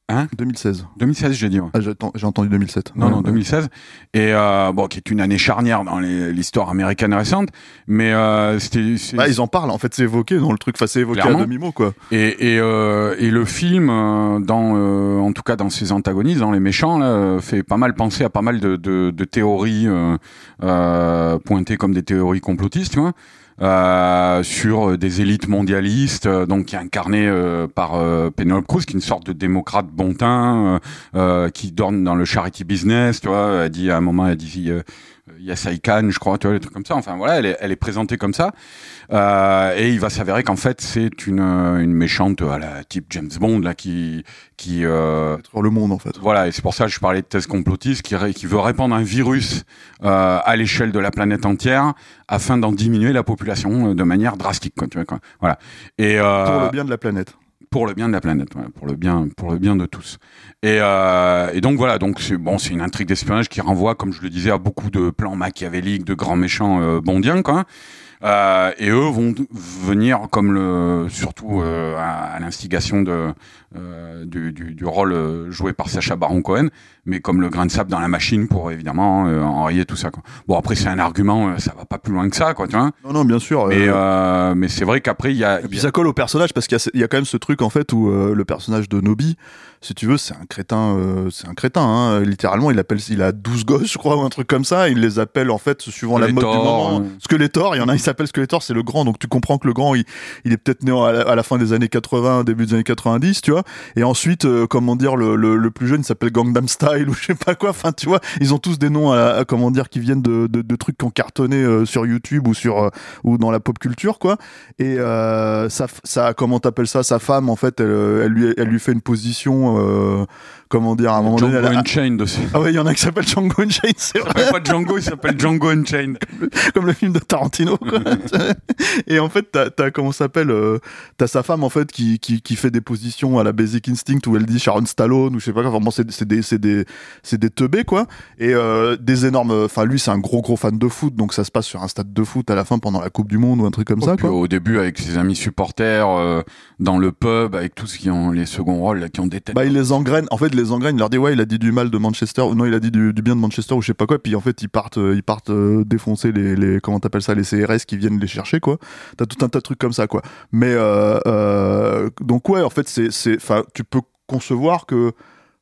Hein 2016. 2016, j'ai dit. Ouais. Ah, j'ai entendu 2007. Non, Ouais, non, ouais. 2016. Et euh, bon, qui est une année charnière dans l'histoire américaine récente, mais euh, c'était. Bah, ils en parlent. En fait, c'est évoqué dans le truc. Enfin, c'est évoqué Clairement. à demi mot quoi. Et, et, euh, et le film, euh, dans, euh, en tout cas dans ses antagonistes, dans les méchants, là, fait pas mal penser à pas mal de, de, de théories euh, pointées comme des théories complotistes, tu vois, euh, sur des élites mondialistes, euh, donc qui est incarné euh, par euh, Penelope Cruz, qui est une sorte de démocrate bon teint, euh, euh, qui dorme dans le charity business, tu vois. Elle dit à un moment, elle dit euh, Yes I can, je crois, tu vois, des trucs comme ça. Enfin voilà, elle est, elle est présentée comme ça. Euh, et il va s'avérer qu'en fait c'est une, euh, une méchante à la type James Bond là qui qui euh, Sur le monde en fait. voilà et c'est pour ça que je parlais de thèse complotiste qui, qui veut répandre un virus euh, à l'échelle de la planète entière afin d'en diminuer la population euh, de manière drastique quoi, tu vois, quoi. voilà et euh, Pour le bien de la planète. Pour le bien de la planète, pour le bien, pour le bien de tous. Et, euh, et donc voilà, donc c'est bon, c'est une intrigue d'espionnage qui renvoie, comme je le disais, à beaucoup de plans machiavéliques, de grands méchants euh, bondiens, quoi. Euh, et eux vont venir comme le surtout euh, à, à l'instigation de euh, du, du, du rôle joué par Sacha Baron Cohen, mais comme le grain de sable dans la machine pour évidemment enrayer tout ça. Quoi. Bon après c'est un argument, ça va pas plus loin que ça, quoi, tu vois. Non, non, bien sûr. Mais mais c'est vrai qu'après il y a, Et puis ça colle au personnage parce qu'il y, a- il y a quand même ce truc en fait où le personnage de Nobi, si tu veux, c'est un crétin, c'est un crétin. Hein, littéralement, il appelle, il a 12 gosses, je crois, ou un truc comme ça. Il les appelle en fait suivant la mode du moment. Skeletor, il y en a, il s'appelle Skeletor, c'est le grand. Donc tu comprends que le grand, il, il est peut-être né à la, fin des années 80, début des années 90, tu vois. Et ensuite, euh, comment dire, le, le, le plus jeune il s'appelle Gangnam Style ou je sais pas quoi. Enfin, tu vois, ils ont tous des noms, à, à- comment dire, qui viennent de, de, de trucs qui ont cartonné euh, sur YouTube ou sur euh, ou dans la pop culture, quoi. Et euh, ça, ça, comment t'appelles ça? Sa femme, en fait, elle, euh, elle lui, elle lui fait une position, comment dire, à un moment donné. Django elle a- Unchained aussi. Ah ouais, il y en a qui s'appelle Django Unchained, c'est vrai, pas Django, il s'appelle Django Unchained. comme le film de Tarantino. quoi. et en fait, t'as, t'as comment ça s'appelle euh, T'as sa femme en fait qui, qui, qui fait des positions à la Basic Instinct où elle dit Sharon Stallone ou je sais pas quoi. Vraiment, c'est, c'est des c'est des c'est des teubés quoi. Et euh, des énormes. Enfin, lui, c'est un gros gros fan de foot, donc ça se passe sur un stade de foot à la fin pendant la Coupe du Monde ou un truc comme ça Puis quoi. au début avec ses amis supporters euh, dans le pub avec tous qui ont les seconds rôles là, qui ont des têtes. Bah, il les engraine. En fait, il les. Il leur dit ouais, il a dit du mal de Manchester ou non, il a dit du, bien de Manchester ou je sais pas quoi. Puis en fait, ils partent, euh, ils partent euh, défoncer les, comment t'appelles ça, les CRS qui viennent les chercher quoi. T'as tout un tas de trucs comme ça quoi. Mais euh, donc ouais, en fait, c'est c'est, enfin, tu peux concevoir que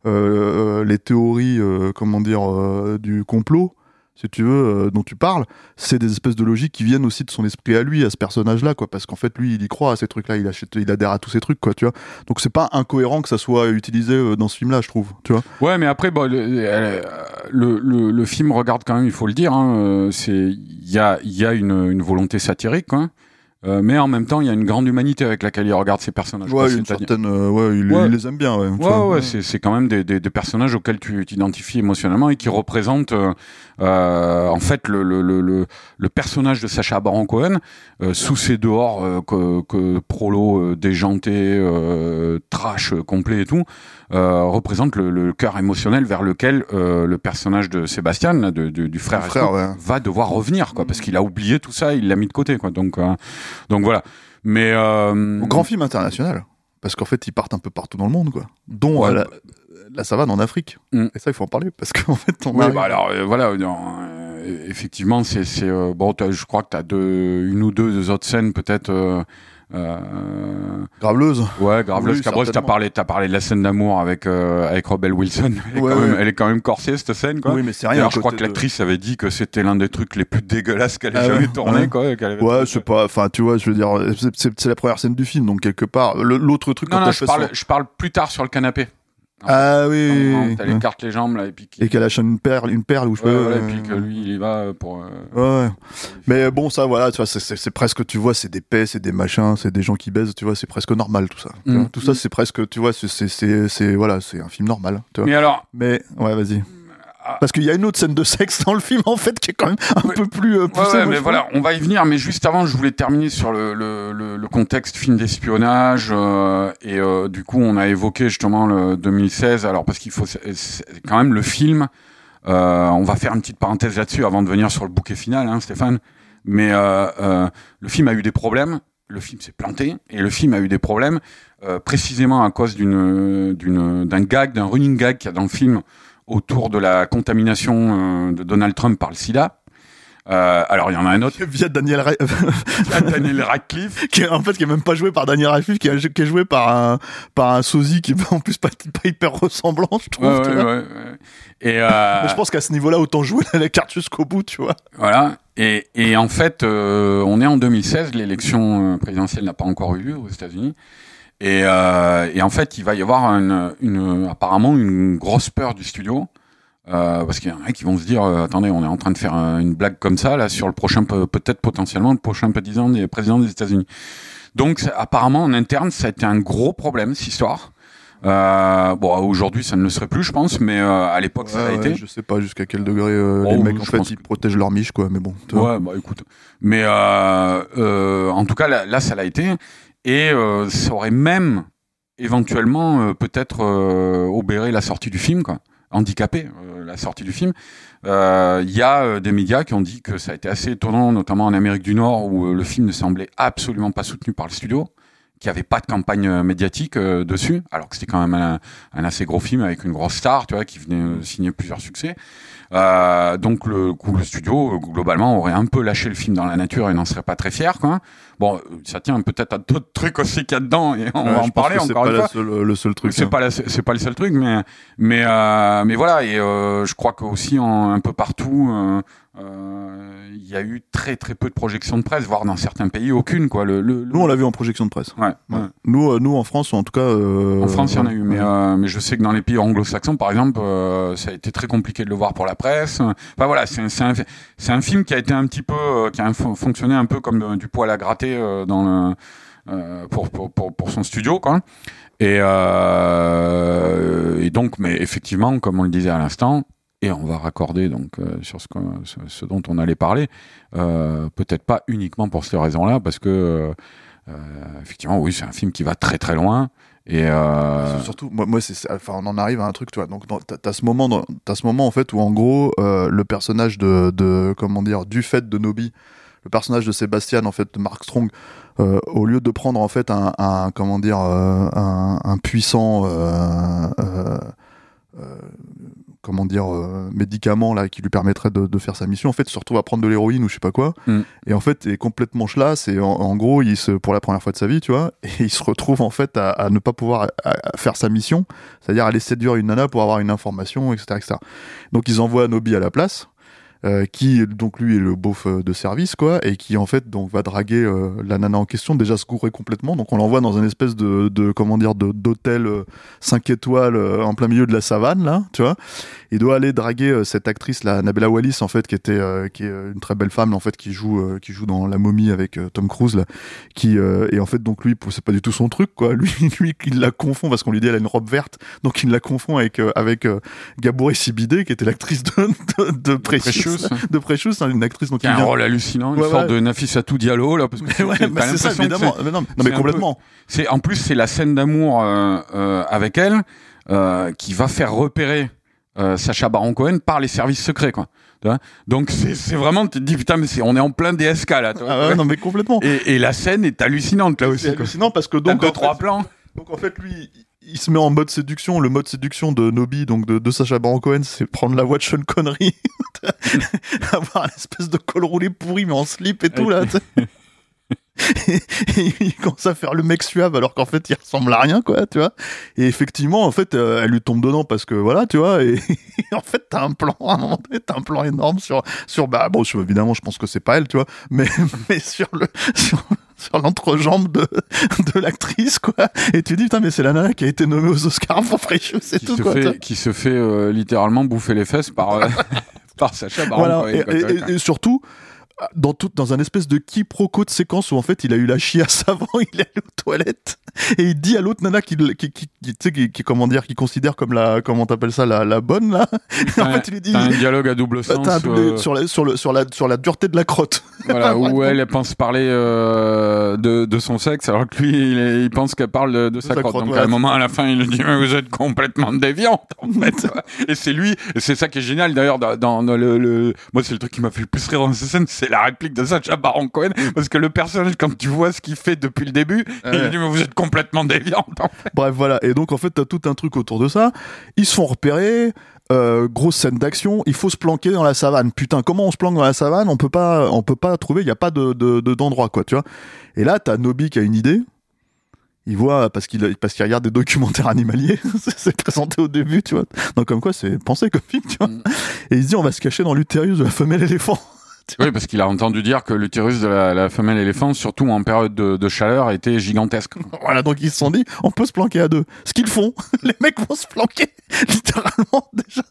les théories, comment dire, du complot. Si tu veux, euh, dont tu parles, c'est des espèces de logiques qui viennent aussi de son esprit à lui, à ce personnage-là, quoi. Parce qu'en fait, lui, il y croit à ces trucs-là, il, achète, il adhère à tous ces trucs, quoi, tu vois. Donc c'est pas incohérent que ça soit utilisé euh, dans ce film-là, je trouve, tu vois. Ouais, mais après, euh, le, film regarde quand même, il faut le dire, hein, c'est il y a, une, une volonté satirique, quoi. Euh, mais en même temps, il y a une grande humanité avec laquelle il regarde ces personnages. Ouais, une certaine, euh, ouais, il, Ouais. il les aime bien, ouais. Ouais, ouais, c'est, c'est quand même des, des, des personnages auxquels tu t'identifies émotionnellement et qui représentent euh, euh, en fait le, le, le, le, le personnage de Sacha Baron Cohen euh, sous ses dehors euh, que, que prolo euh, déjanté, euh, trash euh, complet et tout, euh, représente le, le cœur émotionnel vers lequel euh, le personnage de Sébastien, là, de, de- du frère, frère, tout, ouais. va devoir revenir, quoi, parce qu'il a oublié tout ça, il l'a mis de côté, quoi. Donc, euh, donc voilà. Mais euh, grand film international. Parce qu'en fait, ils partent un peu partout dans le monde, quoi. Dont Ouais. euh, la, la savane en Afrique. Mm. Et ça, il faut en parler, parce qu'en fait, on Oui, arrive- bah alors euh, voilà, euh, effectivement, c'est bon. Je crois que tu as deux, une ou deux autres scènes peut-être. Euh, Graveleuse. ouais, Graveleuse, Oui, Cabreuse, t'as parlé, t'as parlé de la scène d'amour avec euh, avec Rebel Wilson. Elle est, Ouais, quand même, elle est quand même corsée cette scène, quoi. Oui, mais c'est rien. À je crois que de- l'actrice avait dit que c'était l'un des trucs les plus dégueulasses qu'elle ait Ah jamais ouais, tourné, quoi. avait- Ouais, c'est pas. Enfin, tu vois, je veux dire, c'est- la première scène du film, donc quelque part. L'autre truc, Non, non, je parle, je parle plus tard sur le canapé. Ah oui. oui, T'as les cartes, les jambes là, et puis Et qu'elle achète une perle, une perle ou je sais Ouais, pas. voilà, et euh, puis que lui, il y va pour. euh, Ouais, ouais. Mais bon, ça, voilà, tu vois, c'est- c'est c'est presque, tu vois, c'est des paix, c'est des machins, c'est des gens qui baisent, tu vois, c'est presque normal tout ça. Mm. Tout ça, c'est presque, tu vois, c'est- c'est, c'est, c'est- voilà, c'est un film normal, tu vois. Mais alors, Mais, ouais, vas-y. Parce qu'il y a une autre scène de sexe dans le film, en fait, qui est quand même un Ouais. peu plus euh, Ouais, poussée. ouais, moi, mais voilà, on va y venir. Mais juste avant, je voulais terminer sur le, le, le, le contexte film d'espionnage. euh, et euh, du coup, on a évoqué justement le 2016. Alors, parce qu'il faut quand même le film. euh, on va faire une petite parenthèse là-dessus avant de venir sur le bouquet final, hein, Stéphane. Mais le film a eu des problèmes. Le film s'est planté et le film a eu des problèmes précisément à cause d'une d'un gag, d'un running gag qu'il y a dans le film autour de la contamination euh, de Donald Trump par le SIDA. Euh, alors il y en a un autre. Via Daniel, Ra- Daniel Radcliffe. qui est, en fait, qui est même pas joué par Daniel Radcliffe, qui est, qui est joué par un, par un sosie qui est en plus pas, pas hyper ressemblant, je trouve. Ouais, ouais, ouais. Et euh, je pense qu'à ce niveau-là, autant jouer la carte jusqu'au bout, tu vois. voilà. Et, et en fait, euh, on est en 2016, l'élection présidentielle n'a pas encore eu lieu aux États-Unis. Et, euh, et en fait, il va y avoir une, une, apparemment une grosse peur du studio. Euh, parce qu'il y en a qui vont se dire euh, attendez on est en train de faire euh, une blague comme ça là sur le prochain pe- peut-être potentiellement le prochain président des présidents des États-Unis donc apparemment en interne ça a été un gros problème cette histoire euh, bon aujourd'hui ça ne le serait plus je pense mais euh, à l'époque ça ouais, été Je sais pas jusqu'à quel degré euh, Oh, les mecs, en fait, ils protègent leur miche, quoi. Mais bon. Ouais, bah écoute. Mais euh, euh, en tout cas, là, là, ça l'a été. Et euh, ça aurait même éventuellement euh, peut-être euh, obéré la sortie du film, quoi. handicapé euh, la sortie du film. Il y a euh, des médias qui ont dit que ça a été assez étonnant, notamment en Amérique du Nord, où le film ne semblait absolument pas soutenu par le studio, qu'il n'y avait pas de campagne médiatique dessus, alors que c'était quand même un, un assez gros film avec une grosse star, tu vois, qui venait signer plusieurs succès. Euh, donc le, le studio, euh, globalement, aurait un peu lâché le film dans la nature et n'en serait pas très fier, quoi. Bon, ça tient peut-être à d'autres trucs aussi qu'il y a dedans, et on Ouais, va en parler c'est encore pas une fois. seule- le seul truc. C'est hein. pas c'est pas le seul truc, mais mais euh, mais voilà et euh, je crois que aussi en, un peu partout euh, euh, il y a eu très très peu de projections de presse, voire dans certains pays aucune quoi. Le, le- le- Nous, on l'a vu en projection de presse. Ouais, ouais. Nous, nous en France, en tout cas. En France, il y en a eu, mais euh, mais je sais que dans les pays anglo-saxons, par exemple, ça a été très compliqué de le voir pour la Enfin voilà, c'est un, film qui a été un petit peu, euh, qui a fon- fonctionné un peu comme euh, du poil à gratter euh, pour, son studio, quoi. Et, donc, mais effectivement, comme on le disait à l'instant, et on va raccorder donc sur ce, dont on allait parler, peut-être pas uniquement pour cette raison-là, parce que effectivement, oui, c'est un film qui va très très loin. Et euh, Surtout, moi, moi c'est, enfin, on en arrive à un truc, tu vois. Donc, t'as, ce moment, dans- t'as ce moment en fait où, en gros, euh, le personnage de, de, comment dire, du fait de Nobi, le personnage de Sébastien, en fait, de Mark Strong, euh, au lieu de prendre en fait un, un comment dire, euh, un, un puissant, euh, euh, comment dire, euh, médicament là qui lui permettrait de, de faire sa mission, en fait, il se retrouve à prendre de l'héroïne ou je sais pas quoi, Mm. et en fait, est complètement chlasse et en, en gros, il se, pour la première fois de sa vie, tu vois, et il se retrouve en fait à, à ne pas pouvoir à- à faire sa mission, c'est-à-dire aller séduire une nana pour avoir une information, etc., etc. Donc ils envoient Nobi à la place. Euh, qui donc lui est le beauf euh, de service quoi et qui en fait donc va draguer euh, la nana en question déjà se gourer complètement. Donc on l'envoie dans une espèce de, de comment dire d'hôtel 5 étoiles euh, en plein milieu de la savane là tu vois il doit aller draguer euh, cette actrice la Nabella Wallis en fait qui était euh, qui est une très belle femme en fait qui joue euh, qui joue dans La Momie avec euh, Tom Cruise là. Qui euh, et en fait donc lui c'est pas du tout son truc quoi. Lui lui il la confond parce qu'on lui dit elle a une robe verte. Donc il la confond avec euh, avec euh, Gabouré Sibidé qui était l'actrice de de, de Precious de Precious hein, une actrice donc qui a il un vient- rôle hallucinant, une Ouais, sorte ouais. de Nafissatou Diallo là, parce que ouais, bah, c'est ça évidemment. Mais non, non, mais complètement. C'est en plus c'est la scène d'amour euh, euh, avec elle euh, qui va faire repérer euh, Sacha Baron Cohen par les services secrets quoi. Donc c'est vraiment tu te dis putain mais c'est on est en plein DSK là. ah ouais, non mais complètement et, et la scène est hallucinante là aussi. c'est hallucinant parce que donc deux en trois fait, plans. Donc en fait, lui, il se met en mode séduction. Le mode séduction de Nobi, donc de, de Sacha Baron Cohen, c'est prendre la voix de Sean Connery, avoir une espèce de col roulé pourri mais en slip et tout là. Et, et il commence à faire le mec suave alors qu'en fait il ressemble à rien quoi tu vois. Et effectivement en fait euh, elle lui tombe dedans parce que voilà tu vois et, et en fait t'as un plan à un moment donné t'as un plan énorme sur sur bah bon sur- évidemment je pense que c'est pas elle tu vois mais mais sur le sur, sur l'entrejambe de de l'actrice quoi. Et tu dis putain mais c'est la nana qui a été nommée aux Oscars pour Precious c'est Qui tout se, quoi fait, qui se fait euh, littéralement bouffer les fesses par, euh, par Sacha Baron Voilà, et, et- et- et surtout dans tout dans un espèce de quiproquo de séquence où en fait il a eu la chiasse avant il est allé aux toilettes et il dit à l'autre nana qui qui, qui, qui, tu sais, qui, comment dire qui considère comme la comment t'appelles ça la, la bonne là en un- fait il lui dit T'as un dialogue à double sens. euh, sur la sur le sur la sur la dureté de la crotte Voilà, Ouais, où elle, pense parler euh, de, de son sexe, alors que lui, il, est- il pense qu'elle parle de, de sa sa crotte. crotte, Donc voilà. à un moment, à la fin, il lui dit, mais vous êtes complètement déviante, en fait. et c'est lui, et c'est ça qui est génial, d'ailleurs, dans, dans- dans le, le- Moi, c'est le truc qui m'a fait le plus rire dans cette scène, c'est la réplique de Sacha Baron Cohen, parce que le personnage, quand tu vois ce qu'il fait depuis le début, il Ouais. lui dit, mais vous êtes complètement déviante, en fait. bref voilà et donc en fait t'as tout un truc autour de ça ils se font repérer euh, grosse scène d'action, il faut se planquer dans la savane. Putain, comment on se planque dans la savane? On peut pas, on peut pas trouver. Il y a pas de de- de- d'endroit quoi, tu vois. Et là, t'as Nobi qui a une idée. Il voit parce qu'il parce qu'il regarde des documentaires animaliers. c'est présenté au début, tu vois. Donc comme quoi, c'est pensé comme film, tu vois. Mm. Et il se dit, on va se cacher dans l'utérus de la femelle éléphant. Oui, parce qu'il a entendu dire que l'utérus de la, la femelle éléphant, surtout en période de, de chaleur, était gigantesque. voilà, donc ils se sont dit, on peut se planquer à deux. Ce qu'ils font, les mecs vont se planquer littéralement déjà.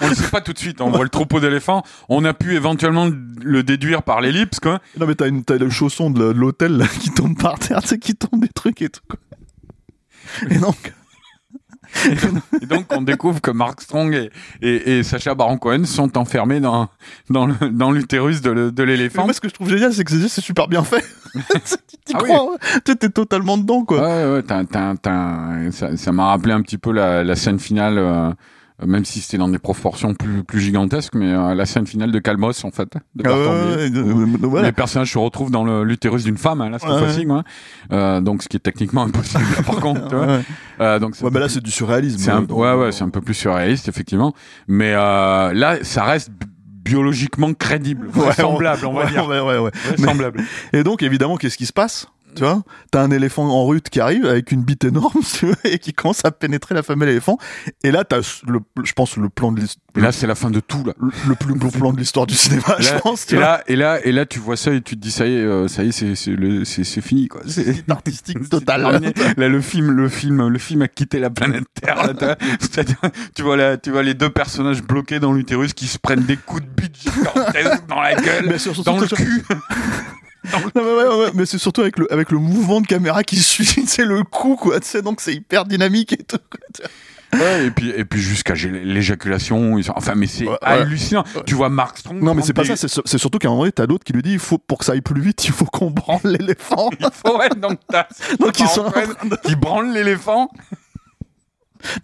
On le sait pas tout de suite, on voit le troupeau d'éléphants, on a pu éventuellement le déduire par l'ellipse, quoi. Non mais t'as une t'as le chausson de l'hôtel là, qui tombe par terre, tu sais, qui tombe des trucs et tout. quoi. Et donc, Et donc, on découvre que Mark Strong et, et, et Sacha Baron Cohen sont enfermés dans, dans, le- dans l'utérus de, de mais l'éléphant. moi ce que je trouve génial, c'est que c'est c'est super bien fait. tu t'y Ah oui. crois, hein. tu sais, t'es totalement dedans quoi. Ouais, ouais, t'as- t'as- t'as- ça ça m'a rappelé un petit peu la, la scène finale Euh, même si c'était dans des proportions plus, plus gigantesques, mais euh, la scène finale de Calmos, en fait. De Ah ouais. Les personnages se retrouvent dans l'utérus d'une femme, hein, là, cette Ouais, fois-ci. Euh, donc, ce qui est techniquement impossible, là, par contre. Euh, donc, peu là, c'est du surréalisme. un, ouais, ouais, c'est un peu plus surréaliste, effectivement. Mais euh, là, ça reste bi- biologiquement crédible, Ouais, vraisemblable, on va dire. ouais, ouais, ouais. Vraisemblable. Et donc, évidemment, qu'est-ce qui se passe? Tu vois T'as un éléphant en route qui arrive avec une bite énorme tu vois, et qui commence à pénétrer la femelle éléphant. Et là, t'as, le, je pense, le plan de l'his- Et là, c'est la fin de tout, là. le, le plus beau plan de l'histoire du cinéma, je pense. Tu et vois. là, et là, et là, tu vois ça et tu te dis ça y est, euh, ça y est, c'est, c'est, le- c'est, fini, quoi. C'est artistique total. Là, le film, le film, le film a quitté la planète Terre. là, tu vois là, tu vois les deux personnages bloqués dans l'utérus qui se prennent des coups de bite gigantesques dans la gueule, Mais dans le surtout- cul. Non, mais, ouais, ouais, ouais, mais c'est surtout avec le, avec le mouvement de caméra qui suit, c'est le coup, quoi, tu sais, donc c'est hyper dynamique et tout. quoi. Ouais, et puis, et puis jusqu'à l'éjaculation, ils enfin, mais c'est Ouais, ouais. hallucinant. Tu vois Mark Strong. Non, mais c'est pas des- ça, c'est sur- c'est surtout qu'à un moment donné, t'as l'autre qui lui dit, il faut, pour que ça aille plus vite, il faut qu'on branle l'éléphant. Ouais, donc t'as donc ils sont en train de- qui branle l'éléphant.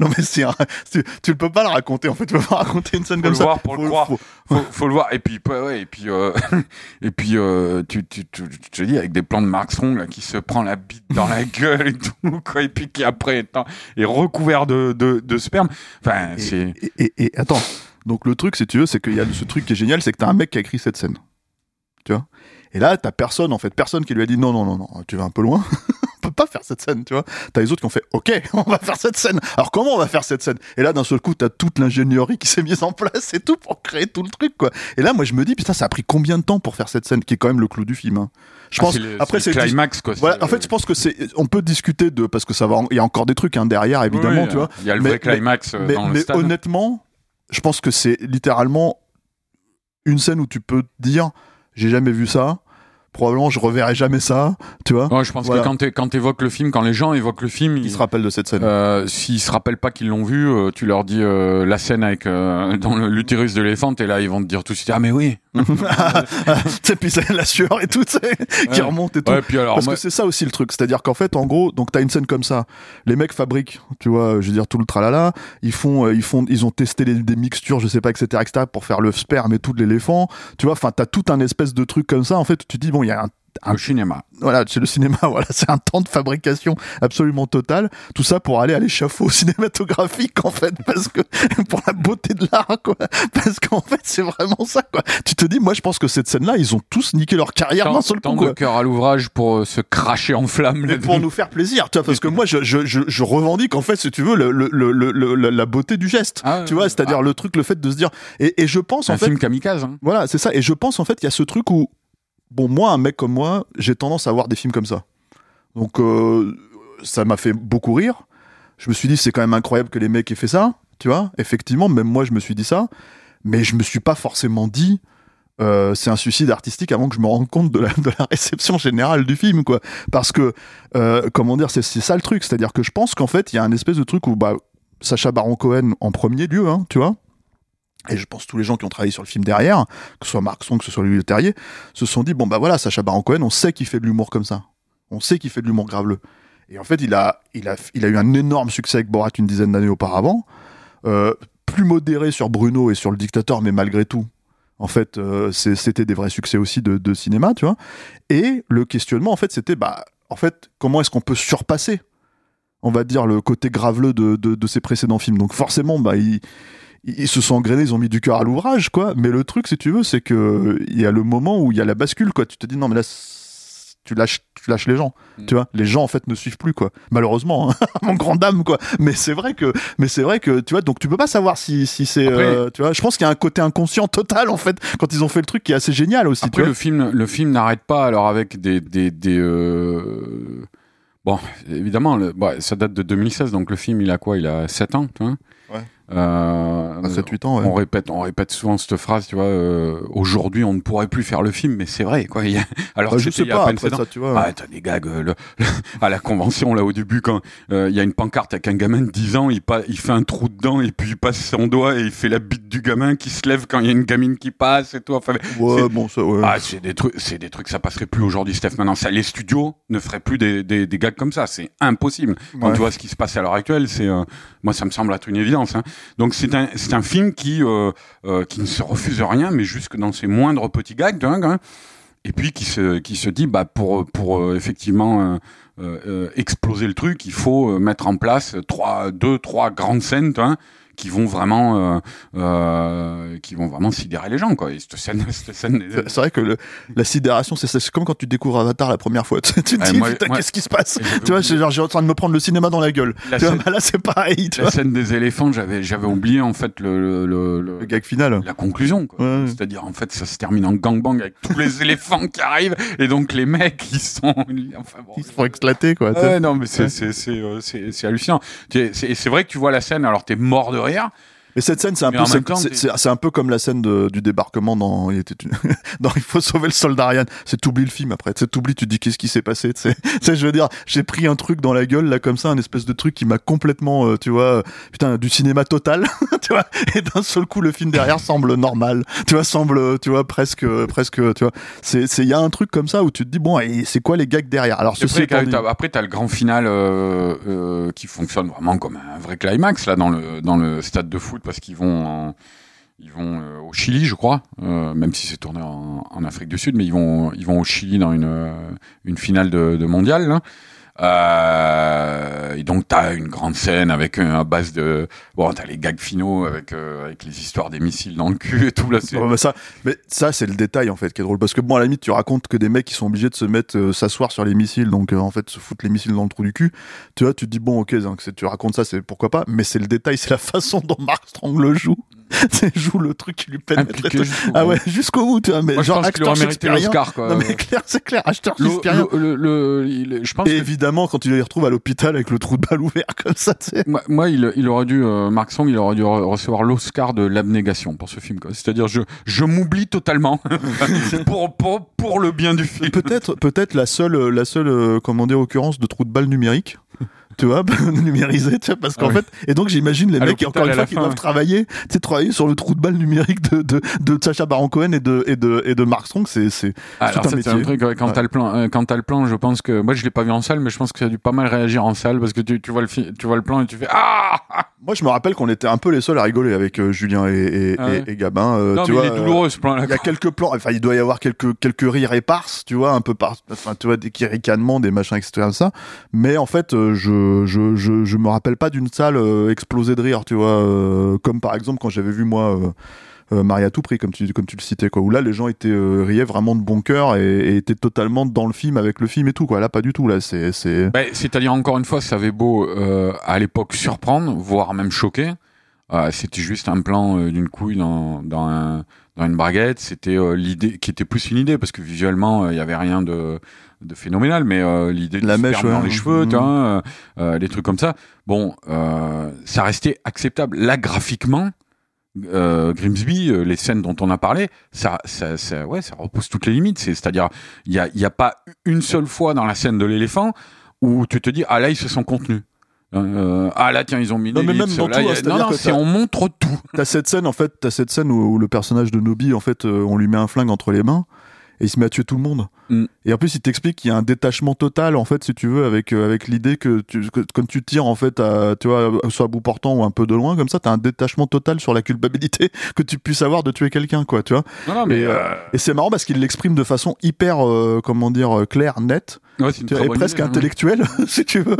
Non, mais c'est tu, tu ne peux pas le raconter, en fait, tu peux pas raconter une scène Faut comme le ça. voir pour le Faut- croire. faut- Faut, faut le voir. Et puis, ouais, et puis, euh, et puis, euh, tu, tu, tu, je te dis, avec des plans de Mark Strong, là, qui se prend la bite dans la gueule et tout, quoi, et puis qui après est, est recouvert de, de, de sperme. Enfin, Et- c'est, Et, et- et attends, donc le truc, si tu veux, c'est qu'il y a ce truc qui est génial, c'est que t'as un mec qui a écrit cette scène. Tu vois? Et là, t'as personne, en fait, personne qui lui a dit non, non, non, non, tu vas un peu loin. peut pas faire cette scène, tu vois. T'as les autres qui ont fait ok, on va faire cette scène. Alors comment on va faire cette scène? Et là, d'un seul coup, t'as toute l'ingénierie qui s'est mise en place et tout pour créer tout le truc, quoi. Et là, moi, je me dis, putain, ça a pris combien de temps pour faire cette scène, qui est quand même le clou du film. hein. Je Ah, pense. le- après, c'est climax, quoi. Voilà, en fait, je pense que c'est. On peut discuter de parce que ça va. Il y a encore des trucs hein, derrière, évidemment, Oui, tu vois. Il y a le Mais- vrai climax euh, mais, dans le mais stade. honnêtement, je pense que c'est littéralement une scène où tu peux te dire j'ai jamais vu ça, probablement je reverrai jamais ça, tu vois. Ouais, je pense Voilà. que quand quand t'évoques le film, quand les gens évoquent le film, Ils ils se rappellent de cette scène. Euh, S'ils se rappellent pas qu'ils l'ont vu, euh, tu leur dis euh, la scène avec euh, dans l'utérus de l'éléphant, et là ils vont te dire tout de suite ah mais oui. tu sais, puis c'est la sueur et tout, qui remonte et tout. Ouais, puis alors Parce moi- que c'est ça aussi le truc, c'est-à-dire qu'en fait, en gros, donc t'as une scène comme ça, les mecs fabriquent, tu vois, je veux dire tout le tralala, ils font, euh, ils font, ils ont testé les- des mixtures, je sais pas, etc., etc., pour faire le sperme et tout de l'éléphant, tu vois, enfin t'as tout un espèce de truc comme ça, en fait, tu te dis bon, il y a un au cinéma. voilà, c'est le cinéma, voilà, c'est un temps de fabrication absolument total. Tout ça pour aller à l'échafaud cinématographique, en fait, parce que, pour la beauté de l'art, quoi. Parce qu'en fait, c'est vraiment ça, quoi. Tu te dis, moi, je pense que cette scène-là, ils ont tous niqué leur carrière d'un Tant, seul tant coup, de quoi. cœur à l'ouvrage pour euh, se cracher en flammes. Mais pour nous faire plaisir, tu vois, parce que moi, je, je, je, je revendique, en fait, si tu veux, le, le, le, le- le- la beauté du geste. Ah, tu vois, ouais. c'est-à-dire Ah. le truc, le fait de se dire, et, et je pense, en un fait, film kamikaze. Hein. voilà, c'est ça. Et je pense en fait, il y a ce truc où, bon, moi, un mec comme moi, j'ai tendance à voir des films comme ça. Donc, euh, ça m'a fait beaucoup rire. Je me suis dit, c'est quand même incroyable que les mecs aient fait ça, tu vois. Effectivement, même moi, je me suis dit ça. Mais je me suis pas forcément dit, euh, c'est un suicide artistique avant que je me rende compte de la, réception générale du film, quoi. Parce que, euh, comment dire, c'est c'est ça le truc. C'est-à-dire que je pense qu'en fait, il y a un espèce de truc où, bah, Sacha Baron Cohen en premier lieu, hein, tu vois. Et je pense tous les gens qui ont travaillé sur le film derrière, que ce soit Marc Strong, que ce soit Louis Leterrier, se sont dit bon bah voilà, Sacha Baron Cohen, on sait qu'il fait de l'humour comme ça. On sait qu'il fait de l'humour graveleux. Et en fait, il a, il a, il a eu un énorme succès avec Borat une dizaine d'années auparavant, euh, plus modéré sur Bruno et sur le dictateur, mais malgré tout, en fait, euh, c'était des vrais succès aussi de, cinéma, tu vois. Et le questionnement, en fait, c'était bah, en fait, comment est-ce qu'on peut surpasser, on va dire, le côté graveleux de, de, de ses précédents films. Donc forcément, bah, il ils se sont engrainés, ils ont mis du cœur à l'ouvrage, quoi. Mais le truc, si tu veux, c'est que il y a le moment où il y a la bascule, quoi. Tu te dis non, mais là, tu lâches, tu lâches les gens, Mm. tu vois. Les gens en fait ne suivent plus, quoi. Malheureusement, hein, mon grand dame, quoi. Mais c'est vrai que, mais c'est vrai que, tu vois, donc tu peux pas savoir si, si c'est, Après- euh, tu vois. Je pense qu'il y a un côté inconscient total, en fait, quand ils ont fait le truc qui est assez génial aussi, tu Après, vois. le film, le film n'arrête pas alors avec des, des, des euh, bon, évidemment, le, bon, ça date de 2016, donc le film, il a quoi? Il a 7 ans, tu vois? Ouais. Euh, À 7-8 ans, ouais. On répète, on répète souvent cette phrase, tu vois. euh, Aujourd'hui, on ne pourrait plus faire le film, mais c'est vrai, quoi. Alors Bah, je sais pas, après 7 ans. ça, tu vois. Ah, t'as des gags euh, le- le- à la convention là au début quand euh, il y a une pancarte avec un gamin de 10 ans, il, pa- il fait un trou dedans et puis il passe son doigt et il fait la bite du gamin qui se lève quand il y a une gamine qui passe et tout. Enfin, Ouais, bon, ça, ouais. ah, c'est des trucs, c'est des trucs, ça passerait plus aujourd'hui, Steph. Maintenant, ça, les studios ne feraient plus des, des, des gags comme ça. C'est impossible. Quand Ouais. tu vois ce qui se passe à l'heure actuelle, c'est, euh, moi, ça me semble être une évidence. Hein. Donc c'est un, c'est un film qui, euh, euh, qui ne se refuse rien, mais jusque dans ses moindres petits gags, hein, quand même. Et puis qui se, qui se dit, bah pour, pour euh, effectivement exploser le truc, il faut mettre en place trois, deux, trois grandes scènes, hein, qui vont vraiment, euh, euh, qui vont vraiment sidérer les gens, quoi. Et cette scène, cette scène. C'est c'est vrai que le- la sidération, c'est comme quand tu découvres Avatar la première fois. Tu te dis, putain, qu'est-ce qui se passe Tu vois, genre, j'ai en train de me prendre le cinéma dans la gueule. La Tu vois, scène- bah là, c'est pareil, tu La vois. scène des éléphants, j'avais, j'avais oublié en fait le, le, le- le- gag final. la conclusion. quoi. Ouais. C'est-à-dire en fait, ça se termine en gangbang avec tous les éléphants qui arrivent et donc les mecs ils sont, enfin bon. Ils se font éclater, quoi. Ouais, non, mais c'est Ouais. c'est c'est euh, c'est c'est hallucinant. C'est vrai que tu vois la scène, alors t'es mort de rire. ja, Mais cette scène, c'est un peu, c'est- temps, c'est c'est- c'est un comme la scène de- du débarquement dans, il était une- dans Il faut sauver le soldat Ryan. C'est t'oublies le film après. Sais, t'oublies, tu te dis qu'est-ce qui s'est passé. Tu sais, je veux dire, j'ai pris un truc dans la gueule là comme ça, un espèce de truc qui m'a complètement, euh, tu vois, euh, putain, du cinéma total, tu vois. Et d'un seul coup, le film derrière semble normal. Tu vois, semble, tu vois, presque, presque, tu vois. C'est, c'est, il y a un truc comme ça où tu te dis bon, et c'est quoi les gags derrière? Alors Après, t'as- dit- t'as- après, t'as le grand final euh, euh, qui fonctionne vraiment comme un vrai climax là dans le dans le stade de foot parce qu'ils vont ils vont euh, au Chili, je crois, euh, même si c'est tourné en, Afrique du Sud, mais ils vont ils vont au Chili dans une euh, une finale de, de mondial. Là. Euh, et donc t'as une grande scène avec un, à base de bon t'as les gags finaux avec euh, avec les histoires des missiles dans le cul et tout là c'est Ouais, mais ça, mais ça c'est le détail en fait qui est drôle parce que bon à la limite tu racontes que des mecs qui sont obligés de se mettre euh, s'asseoir sur les missiles donc euh, en fait se foutre les missiles dans le trou du cul. Tu vois, tu te dis bon ok donc, tu racontes ça c'est pourquoi pas mais c'est le détail c'est la façon dont Mark Strong le joue. joue le truc qui lui jusqu'au Ah bout. ouais jusqu'au bout tu vois mais Moi, je genre acteur shakespearien. quoi. Non mais clair c'est clair acteur Le- shakespearien. le- le- le- il- je pense Et que évidemment quand tu les retrouves à l'hôpital avec le trou de balle ouvert comme ça tu sais. Moi, moi, il, il aurait dû, euh, Mark Song, il aurait dû re- recevoir l'Oscar de l'abnégation pour ce film. quoi. C'est-à-dire, je, je m'oublie totalement pour, pour, pour le bien du film. peut-être peut-être la seule la seule euh, comment dire occurrence de trou de balle numérique tu vois numérisé tu vois parce qu'en Ah oui. fait et donc j'imagine les À mecs encore une fois qui doivent ouais. travailler tu sais travailler sur le trou de balle numérique de de, de Sacha Baron Cohen et de et de et de Mark Strong c'est c'est Alors, tout un truc, ouais, quand Ouais. t'as le plan, euh, quand t'as le plan, je pense que, moi, je l'ai pas vu en salle, mais je pense que ça a dû pas mal réagir en salle parce que tu, tu vois le tu vois le plan et tu fais, ah! moi je me rappelle qu'on était un peu les seuls à rigoler avec euh, Julien et et, Ah et, Gabin euh, non, tu mais vois il est douloureux, ce plan-là. il y a quelques plans, enfin il doit y avoir quelques quelques rires éparses, tu vois, un peu par, enfin tu vois des qui ricanements, des machins etc ça. Mais en fait, euh, je je me rappelle pas d'une salle euh, explosée de rire, tu vois, euh, comme par exemple quand j'avais vu moi. Euh, euh, Marie à tout prix, comme tu, comme tu le citais, quoi, où là les gens étaient riaient vraiment de bon cœur et, étaient totalement dans le film avec le film et tout, quoi. Là, pas du tout, là, c'est, c'est, Ben, C'est-à-dire, encore une fois, ça avait beau, à l'époque, surprendre, voire même choquer. C'était juste un plan d'une couille dans, dans, dans une braguette. C'était l'idée qui était plus une idée parce que visuellement, il y avait rien de, de phénoménal, mais euh, l'idée de La mèche, dans les cheveux, tu vois, euh, euh, trucs comme ça. Bon, ça restait acceptable. Là, graphiquement, euh, Grimsby, les scènes dont on a parlé, ça, ça, ça, ouais, ça repousse toutes les limites. C'est- C'est-à-dire, il y a, y a pas une seule fois dans la scène de l'éléphant où tu te dis ah là ils se sont contenus. Euh, ah là tiens ils ont mis Non, des mais même dans là, tout, a- hein, non non c'est on montre tout. T'as cette scène en fait, t'as cette scène où, où le personnage de Nobi en fait, on lui met un flingue entre les mains et il se met à tuer tout le monde. Mm. Et en plus, il t'explique qu'il y a un détachement total en fait, si tu veux, avec euh, avec l'idée que, tu, que quand tu tires en fait, à, tu vois, soit à bout portant ou un peu de loin comme ça, t'as un détachement total sur la culpabilité que tu puisses avoir de tuer quelqu'un, quoi, tu vois. Non non mais Et, euh, Et c'est marrant parce qu'il l'exprime de façon hyper, euh, comment dire, euh, claire, nette, ouais, tu vois, très et presque idée, hein. intellectuelle, si tu veux.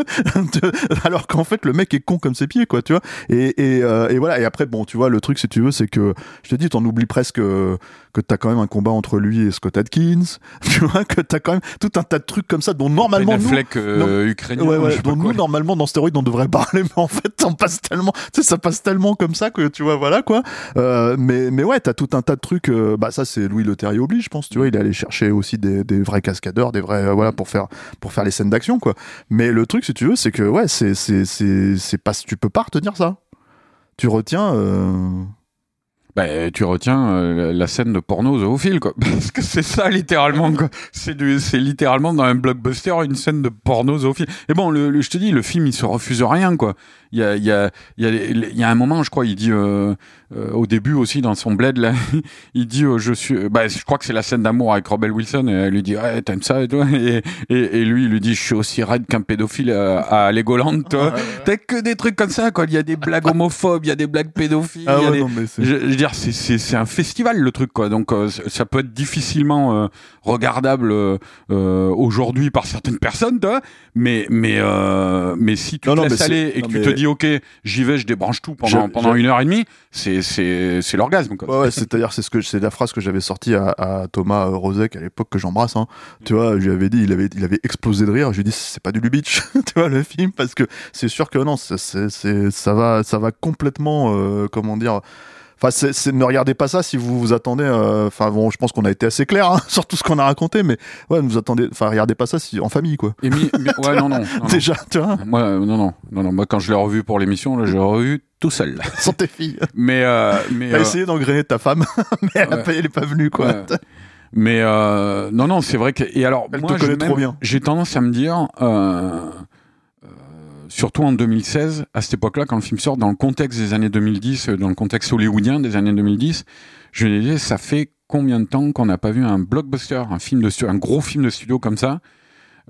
Alors qu'en fait, le mec est con comme ses pieds, quoi, tu vois. Et, et, euh, et voilà. Et après, bon, tu vois, le truc, si tu veux, c'est que, je te dis, t'en oublies presque euh, que t'as quand même un combat entre lui et Scott Adkins. Tu vois, que t'as quand même tout un tas de trucs comme ça dont normalement nous, euh, ukrainien. Ouais, ouais, dont nous, normalement, dans Stéroïde, on devrait parler, mais en fait, on passe tellement, tu sais, ça passe tellement comme ça que, tu vois, voilà, quoi. Euh, mais, mais ouais, t'as tout un tas de trucs, euh, bah, ça, c'est Louis Leterrier oblige, je pense, tu vois, il est allé chercher aussi des, des vrais cascadeurs, des vrais, euh, voilà, pour faire, pour faire les scènes d'action, quoi. Mais le truc, si tu veux, c'est que, ouais, c'est, c'est, c'est, c'est pas, tu peux pas retenir ça. Tu retiens. Bah, tu retiens euh, la scène de porno zoophile, quoi. Parce que c'est ça, littéralement, quoi. C'est du, c'est littéralement dans un blockbuster une scène de porno zoophile. Et bon, le, le- je te dis, le film, il se refuse rien, quoi. Il y a, y a, y y a un moment, je crois, il dit, euh, euh, au début aussi dans son bled là, il dit euh, je suis, bah, je crois que c'est la scène d'amour avec Rebel Wilson et elle lui dit ouais t'aimes ça et toi? Et, et, et lui il lui dit je suis aussi raide qu'un pédophile à, à Legoland toi. T'as que des trucs comme ça quoi. Il y a des blagues homophobes, il y a des blagues pédophiles. Ah il y a ouais, des- non, je, je veux dire, c'est- c'est c'est un festival le truc quoi. Donc euh, ça peut être difficilement euh, regardable euh, euh, aujourd'hui par certaines personnes, toi. Mais mais euh, mais si tu Non, te non, laisses aller et que non, tu mais- te dis ok, j'y vais, je débranche tout pendant Je- pendant je- une heure et demie, c'est c'est c'est l'orgasme. Ouais, ouais, c'est-à-dire, c'est ce que, c'est la phrase que j'avais sortie à, à Thomas Rozek à l'époque que j'embrasse. Hein. Tu vois, je lui avais dit, il avait, il avait explosé de rire. Je lui ai dit, c'est pas du Lubitsch, tu vois, le film, parce que c'est sûr que non, c'est, ça va, ça va complètement, euh, comment dire. Enfin, c'est, ne regardez pas ça si vous vous attendez. euh, Enfin, bon, je pense qu'on a été assez clair hein, sur tout ce qu'on a raconté, mais ouais, ne vous attendez. Enfin, regardez pas ça si en famille, quoi. Et mi- mi- ouais non non. non, non. Déjà, tu vois, Moi euh, non non non non. Moi quand je l'ai revu pour l'émission, là, je l'ai revu tout seul. sans tes filles. Mais euh, mais T'as euh, essayé d'engrainer ta femme, mais elle, Ouais. pas- elle est pas venue, quoi. Ouais. Mais euh, non, non, c'est vrai que. Et alors, Elle moi, j'ai. J'ai tendance à me dire, euh, surtout en 2016, à cette époque-là, quand le film sort, dans le contexte des années 2010, euh, dans le contexte hollywoodien des années 2010, je me disais, ça fait combien de temps qu'on n'a pas vu un blockbuster, un film de un gros film de studio comme ça,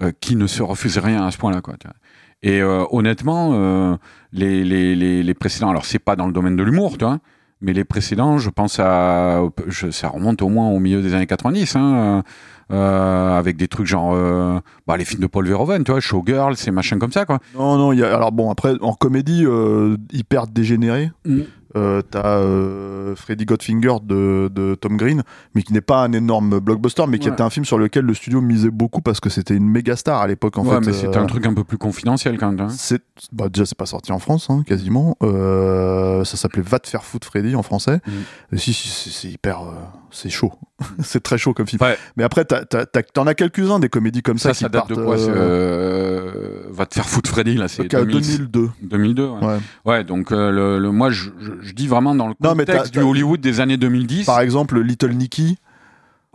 euh, qui ne se refuse rien à ce point-là, quoi. tu vois. Et euh, honnêtement, les, les, les, les précédents, alors c'est pas dans le domaine de l'humour, tu vois, mais les précédents, je pense à, je, ça remonte au moins au milieu des années 90, hein, euh, avec des trucs genre, euh, bah, les films de Paul Verhoeven, tu vois, Showgirl, ces machins comme ça, quoi. Non, non, il y a, alors bon, après, en comédie euh, hyper dégénérée, Mm. Euh, t'as euh, Freddy Godfinger de, de Tom Green, mais qui n'est pas un énorme blockbuster, mais qui Ouais. était un film sur lequel le studio misait beaucoup parce que c'était une méga star à l'époque, en ouais, fait. mais c'était euh, un truc un peu plus confidentiel quand même. hein. c'est bah, déjà c'est pas sorti en France hein, quasiment ça s'appelait Va te faire foutre Freddy en français Mm. si, si c'est- hyper c'est chaud c'est très chaud comme film Ouais. mais après t'as- t'en as quelques-uns des comédies comme ça, Ça, ça qui date de quoi Va te faire foutre Freddy, là, c'est qu'à 2000 2002 2002. Ouais, donc le, le- moi, je, je, je dis vraiment dans le Non, mais contexte du Hollywood des années 2010. par exemple Little Nicky.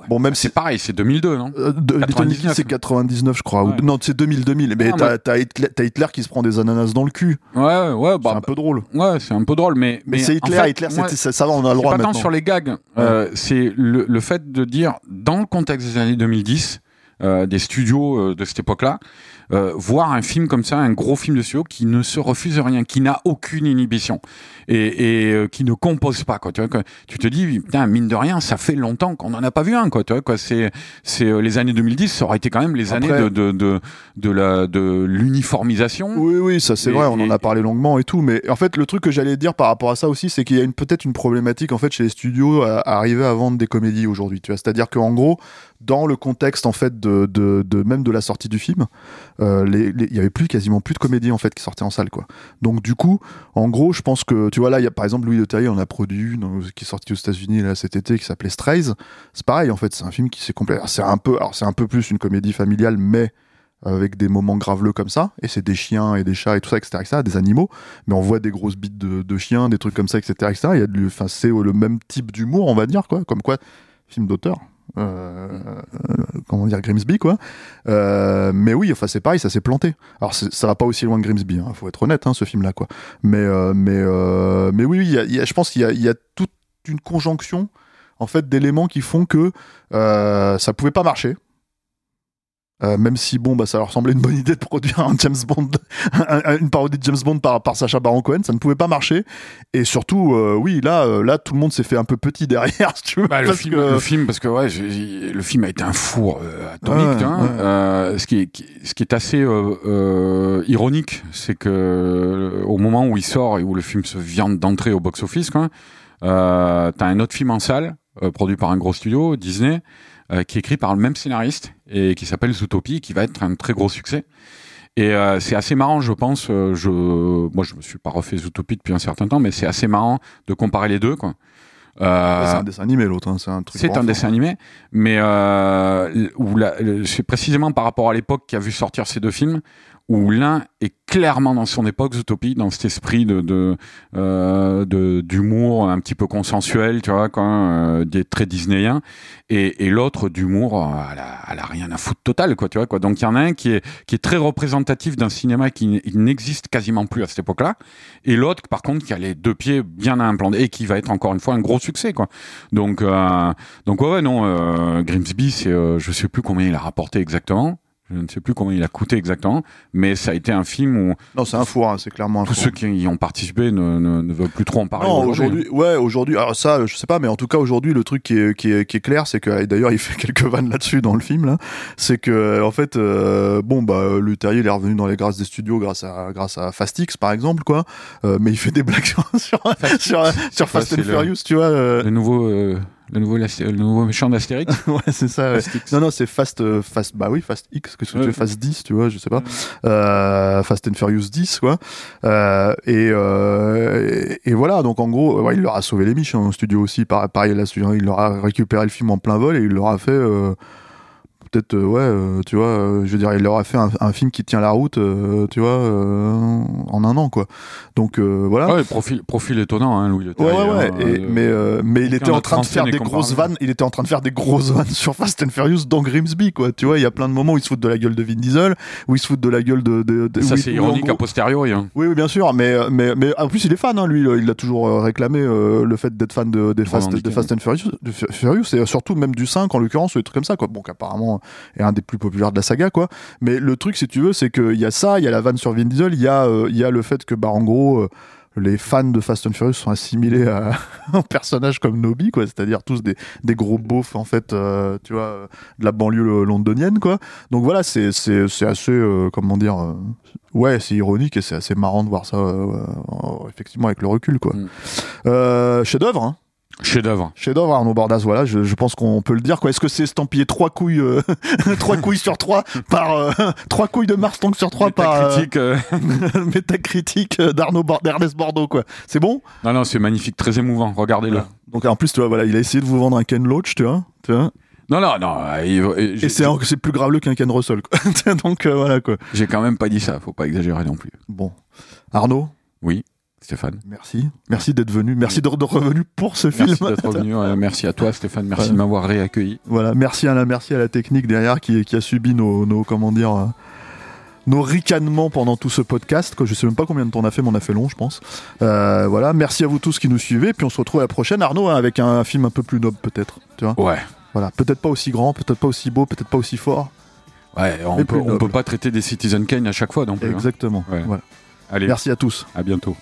Bon même c'est si pareil, c'est 2002, non euh, de- Little Nicky 99. c'est 99 je crois. Ouais. non c'est 2000 2000 mais t'as t'as Hitler, qui se prend des ananas dans le cul. Ouais, ouais, bah, c'est un peu drôle. ouais, c'est un peu drôle, mais mais, c'est en Hitler fait, Hitler moi, c'était- ça, va on a le droit pas tant maintenant. sur les gags, euh, c'est le, le fait de dire dans le contexte des années 2010, euh, des studios euh, de cette époque-là, euh, voir un film comme ça, un gros film de studio qui ne se refuse rien, qui n'a aucune inhibition et, et euh, qui ne compose pas quoi. Tu vois, que tu te dis putain mine de rien, ça fait longtemps qu'on en a pas vu un quoi. Tu vois quoi, c'est c'est euh, les années 2010, ça aurait été quand même les Après- années de de de, de la de l'uniformisation. Oui, oui, ça c'est Et- vrai, on en a parlé longuement et tout, mais en fait le truc que j'allais dire par rapport à ça aussi, c'est qu'il y a une peut-être une problématique en fait chez les studios à, à arriver à vendre des comédies aujourd'hui, tu vois, c'est-à-dire qu'en gros, dans le contexte en fait de, de, de- même de la sortie du film, il y avait plus quasiment plus de comédies en fait qui sortaient en salle quoi. Donc du coup, en gros, je pense que tu vois là, il y a par exemple Louis Leterrier, on a produit une euh, qui est sortie aux États-Unis là cet été qui s'appelait Strays. C'est pareil en fait, c'est un film qui s'est complet. C'est un peu, alors c'est un peu plus une comédie familiale, mais avec des moments graveleux comme ça, et c'est des chiens et des chats et tout ça, etc., etc., des animaux, mais on voit des grosses bites de, de chiens, des trucs comme ça, etc., etc. Il y a de, enfin, c'est le même type d'humour, on va dire, quoi, comme quoi, film d'auteur. Euh, comment dire Grimsby quoi. Euh, mais oui enfin c'est pareil ça s'est planté. Alors ça va pas aussi loin que Grimsby hein, faut être honnête hein, ce film là quoi. Mais euh, mais mais oui, y y a- je pense qu'il y y a toute une conjonction en fait d'éléments qui font que ça pouvait pas marcher euh, même si bon bah ça leur semblait une bonne idée de produire un James Bond un- un- une parodie de James Bond par, par Sacha Baron Cohen ça ne pouvait pas marcher et surtout euh, oui là euh, là tout le monde s'est fait un peu petit derrière si tu veux Bah, le, film, que- le film, parce que ouais, le film a été un four atomique. Ouais, hein. ouais. Ce, qui est, qui- ce qui est assez ironique, c'est que au moment où il sort et où le film se vient d'entrer au box-office, quoi, t'as un autre film en salle, produit par un gros studio, Disney, euh, qui est écrit par le même scénariste et qui s'appelle Zootopie, qui va être un très gros succès. Et euh, c'est assez marrant, je pense. euh, je, moi, je me suis pas refait Zootopie depuis un certain temps, mais c'est assez marrant de comparer les deux, quoi. Euh, c'est un dessin animé l'autre hein, c'est un truc c'est un dessin animé, mais euh, où c'est précisément par rapport à l'époque qui a vu sortir ces deux films, où l'un est clairement dans son époque Zootopie, dans cet esprit de de euh, d'humour un petit peu consensuel, tu vois, quand euh, des très disneyen, et, et l'autre d'humour, euh, elle a, elle a rien à foutre total, quoi, tu vois, quoi. Donc il y en a un qui est qui est très représentatif d'un cinéma qui n'existe quasiment plus à cette époque-là, et l'autre, par contre, qui a les deux pieds bien implantés et qui va être encore une fois un gros succès, quoi. Donc euh, donc ouais, ouais non, euh, Grimsby, c'est euh, je sais plus combien il a rapporté exactement. Je ne sais plus combien il a coûté exactement, mais ça a été un film où Non, c'est un four, hein, c'est clairement un tous four. ceux qui y ont participé ne, ne, ne veulent plus trop en parler. Non, aujourd'hui. aujourd'hui, ouais, aujourd'hui, alors ça, je sais pas, mais en tout cas, aujourd'hui, le truc qui est, qui est, qui est clair, c'est que, et d'ailleurs, il fait quelques vannes là-dessus dans le film, là, c'est que, en fait, euh, bon, bah, le terrier, il est revenu dans les grâces des studios grâce à, grâce à Fastix, par exemple, quoi, euh, mais il fait des blagues sur, sur, sur, Fast and le- Furious, tu vois, euh, Le nouveau, euh, le nouveau, le nouveau méchant d'Astérix. ouais, c'est ça, ouais. Non, non, c'est Fast, euh, Fast, bah oui, Fast X, que tu Ouais. veux, Fast 10, tu vois, je sais pas. Euh, Fast and Furious 10, quoi. Euh, et, euh, et, et voilà, donc en gros, ouais, il leur a sauvé les miches, hein, au studio aussi, par- pareil, là, il leur a récupéré le film en plein vol et il leur a fait, euh, peut-être, euh, ouais, euh, tu vois, euh, je veux dire, il leur a fait un, un film qui tient la route, tu vois, en un an, quoi. Donc, voilà. Ouais, profil, profil étonnant, hein, Louis Ouais, ouais, Et- mais, mais il était en de train de faire des grosses vannes. Il était en train de faire des grosses vannes sur Fast and Furious dans Grimsby, quoi. Tu vois, il y a plein de moments où il se fout de la gueule de Vin Diesel, où il se fout de la gueule de. de, de- ça c'est ironique a posteriori. Hein. Oui, oui, bien sûr, mais, mais, mais en plus il est fan, hein, lui, il a toujours réclamé le fait d'être fan de, des, Fast, des Fast and Furious, de Fu- Furious, et surtout même du 5 en l'occurrence, ou des trucs comme ça, quoi. Bon, qu'apparemment est un des plus populaires de la saga, quoi. Mais le truc, si tu veux, c'est qu'il y a ça, il y a la vanne sur Vin Diesel, il y, a, euh, y a le fait que, bah, en gros, euh, les fans de Fast and Furious sont assimilés à un personnage comme Nobi, quoi, c'est-à-dire tous des, des gros beaufs, en fait, euh, tu vois, euh, de la banlieue londonienne, quoi. Donc voilà, c'est assez, euh, comment dire, euh, ouais, c'est ironique et c'est assez marrant de voir ça, effectivement, avec le recul, quoi. Mm. Chef-d'œuvre, hein. Chef-d'œuvre. Chef-d'œuvre, Arnaud Bordas, voilà, je, je pense qu'on peut le dire, quoi. Est-ce que c'est estampillé trois couilles, euh, trois couilles sur trois par, euh, trois couilles de Mars Tank sur trois par, euh, critique. euh, métacritique euh, d'Arnaud d'Ernest Bordeaux, quoi. C'est bon? Non, non, c'est magnifique, très émouvant. Regardez-le. Donc en plus, tu vois, voilà, il a essayé de vous vendre un Ken Loach, tu vois, tu vois. Non, non, non. euh, et c'est plus graveleux qu'un Ken Russell, quoi. Donc euh, voilà, quoi. J'ai quand même pas dit ça. Faut pas exagérer non plus. Bon, Arnaud, Oui, Stéphane. merci, merci d'être venu, merci de revenu pour ce Merci film. d'être revenu. euh, merci à toi, Stéphane. Merci de m'avoir réaccueilli. Voilà, merci à la, merci à la technique derrière qui, qui a subi nos, nos comment dire, euh, nos ricanements pendant tout ce podcast. Que je sais même pas combien de temps on a fait, mais on a fait long, je pense. Euh, voilà, merci à vous tous qui nous suivez, puis on se retrouve à la prochaine, Arnaud, hein, avec un film un peu plus noble peut-être. Tu vois, Ouais. voilà, peut-être pas aussi grand, peut-être pas aussi beau, peut-être pas aussi fort. Ouais, on peut, on peut pas traiter des Citizen Kane à chaque fois non plus. hein. Exactement. Ouais. Voilà. Allez, Merci à tous. à bientôt.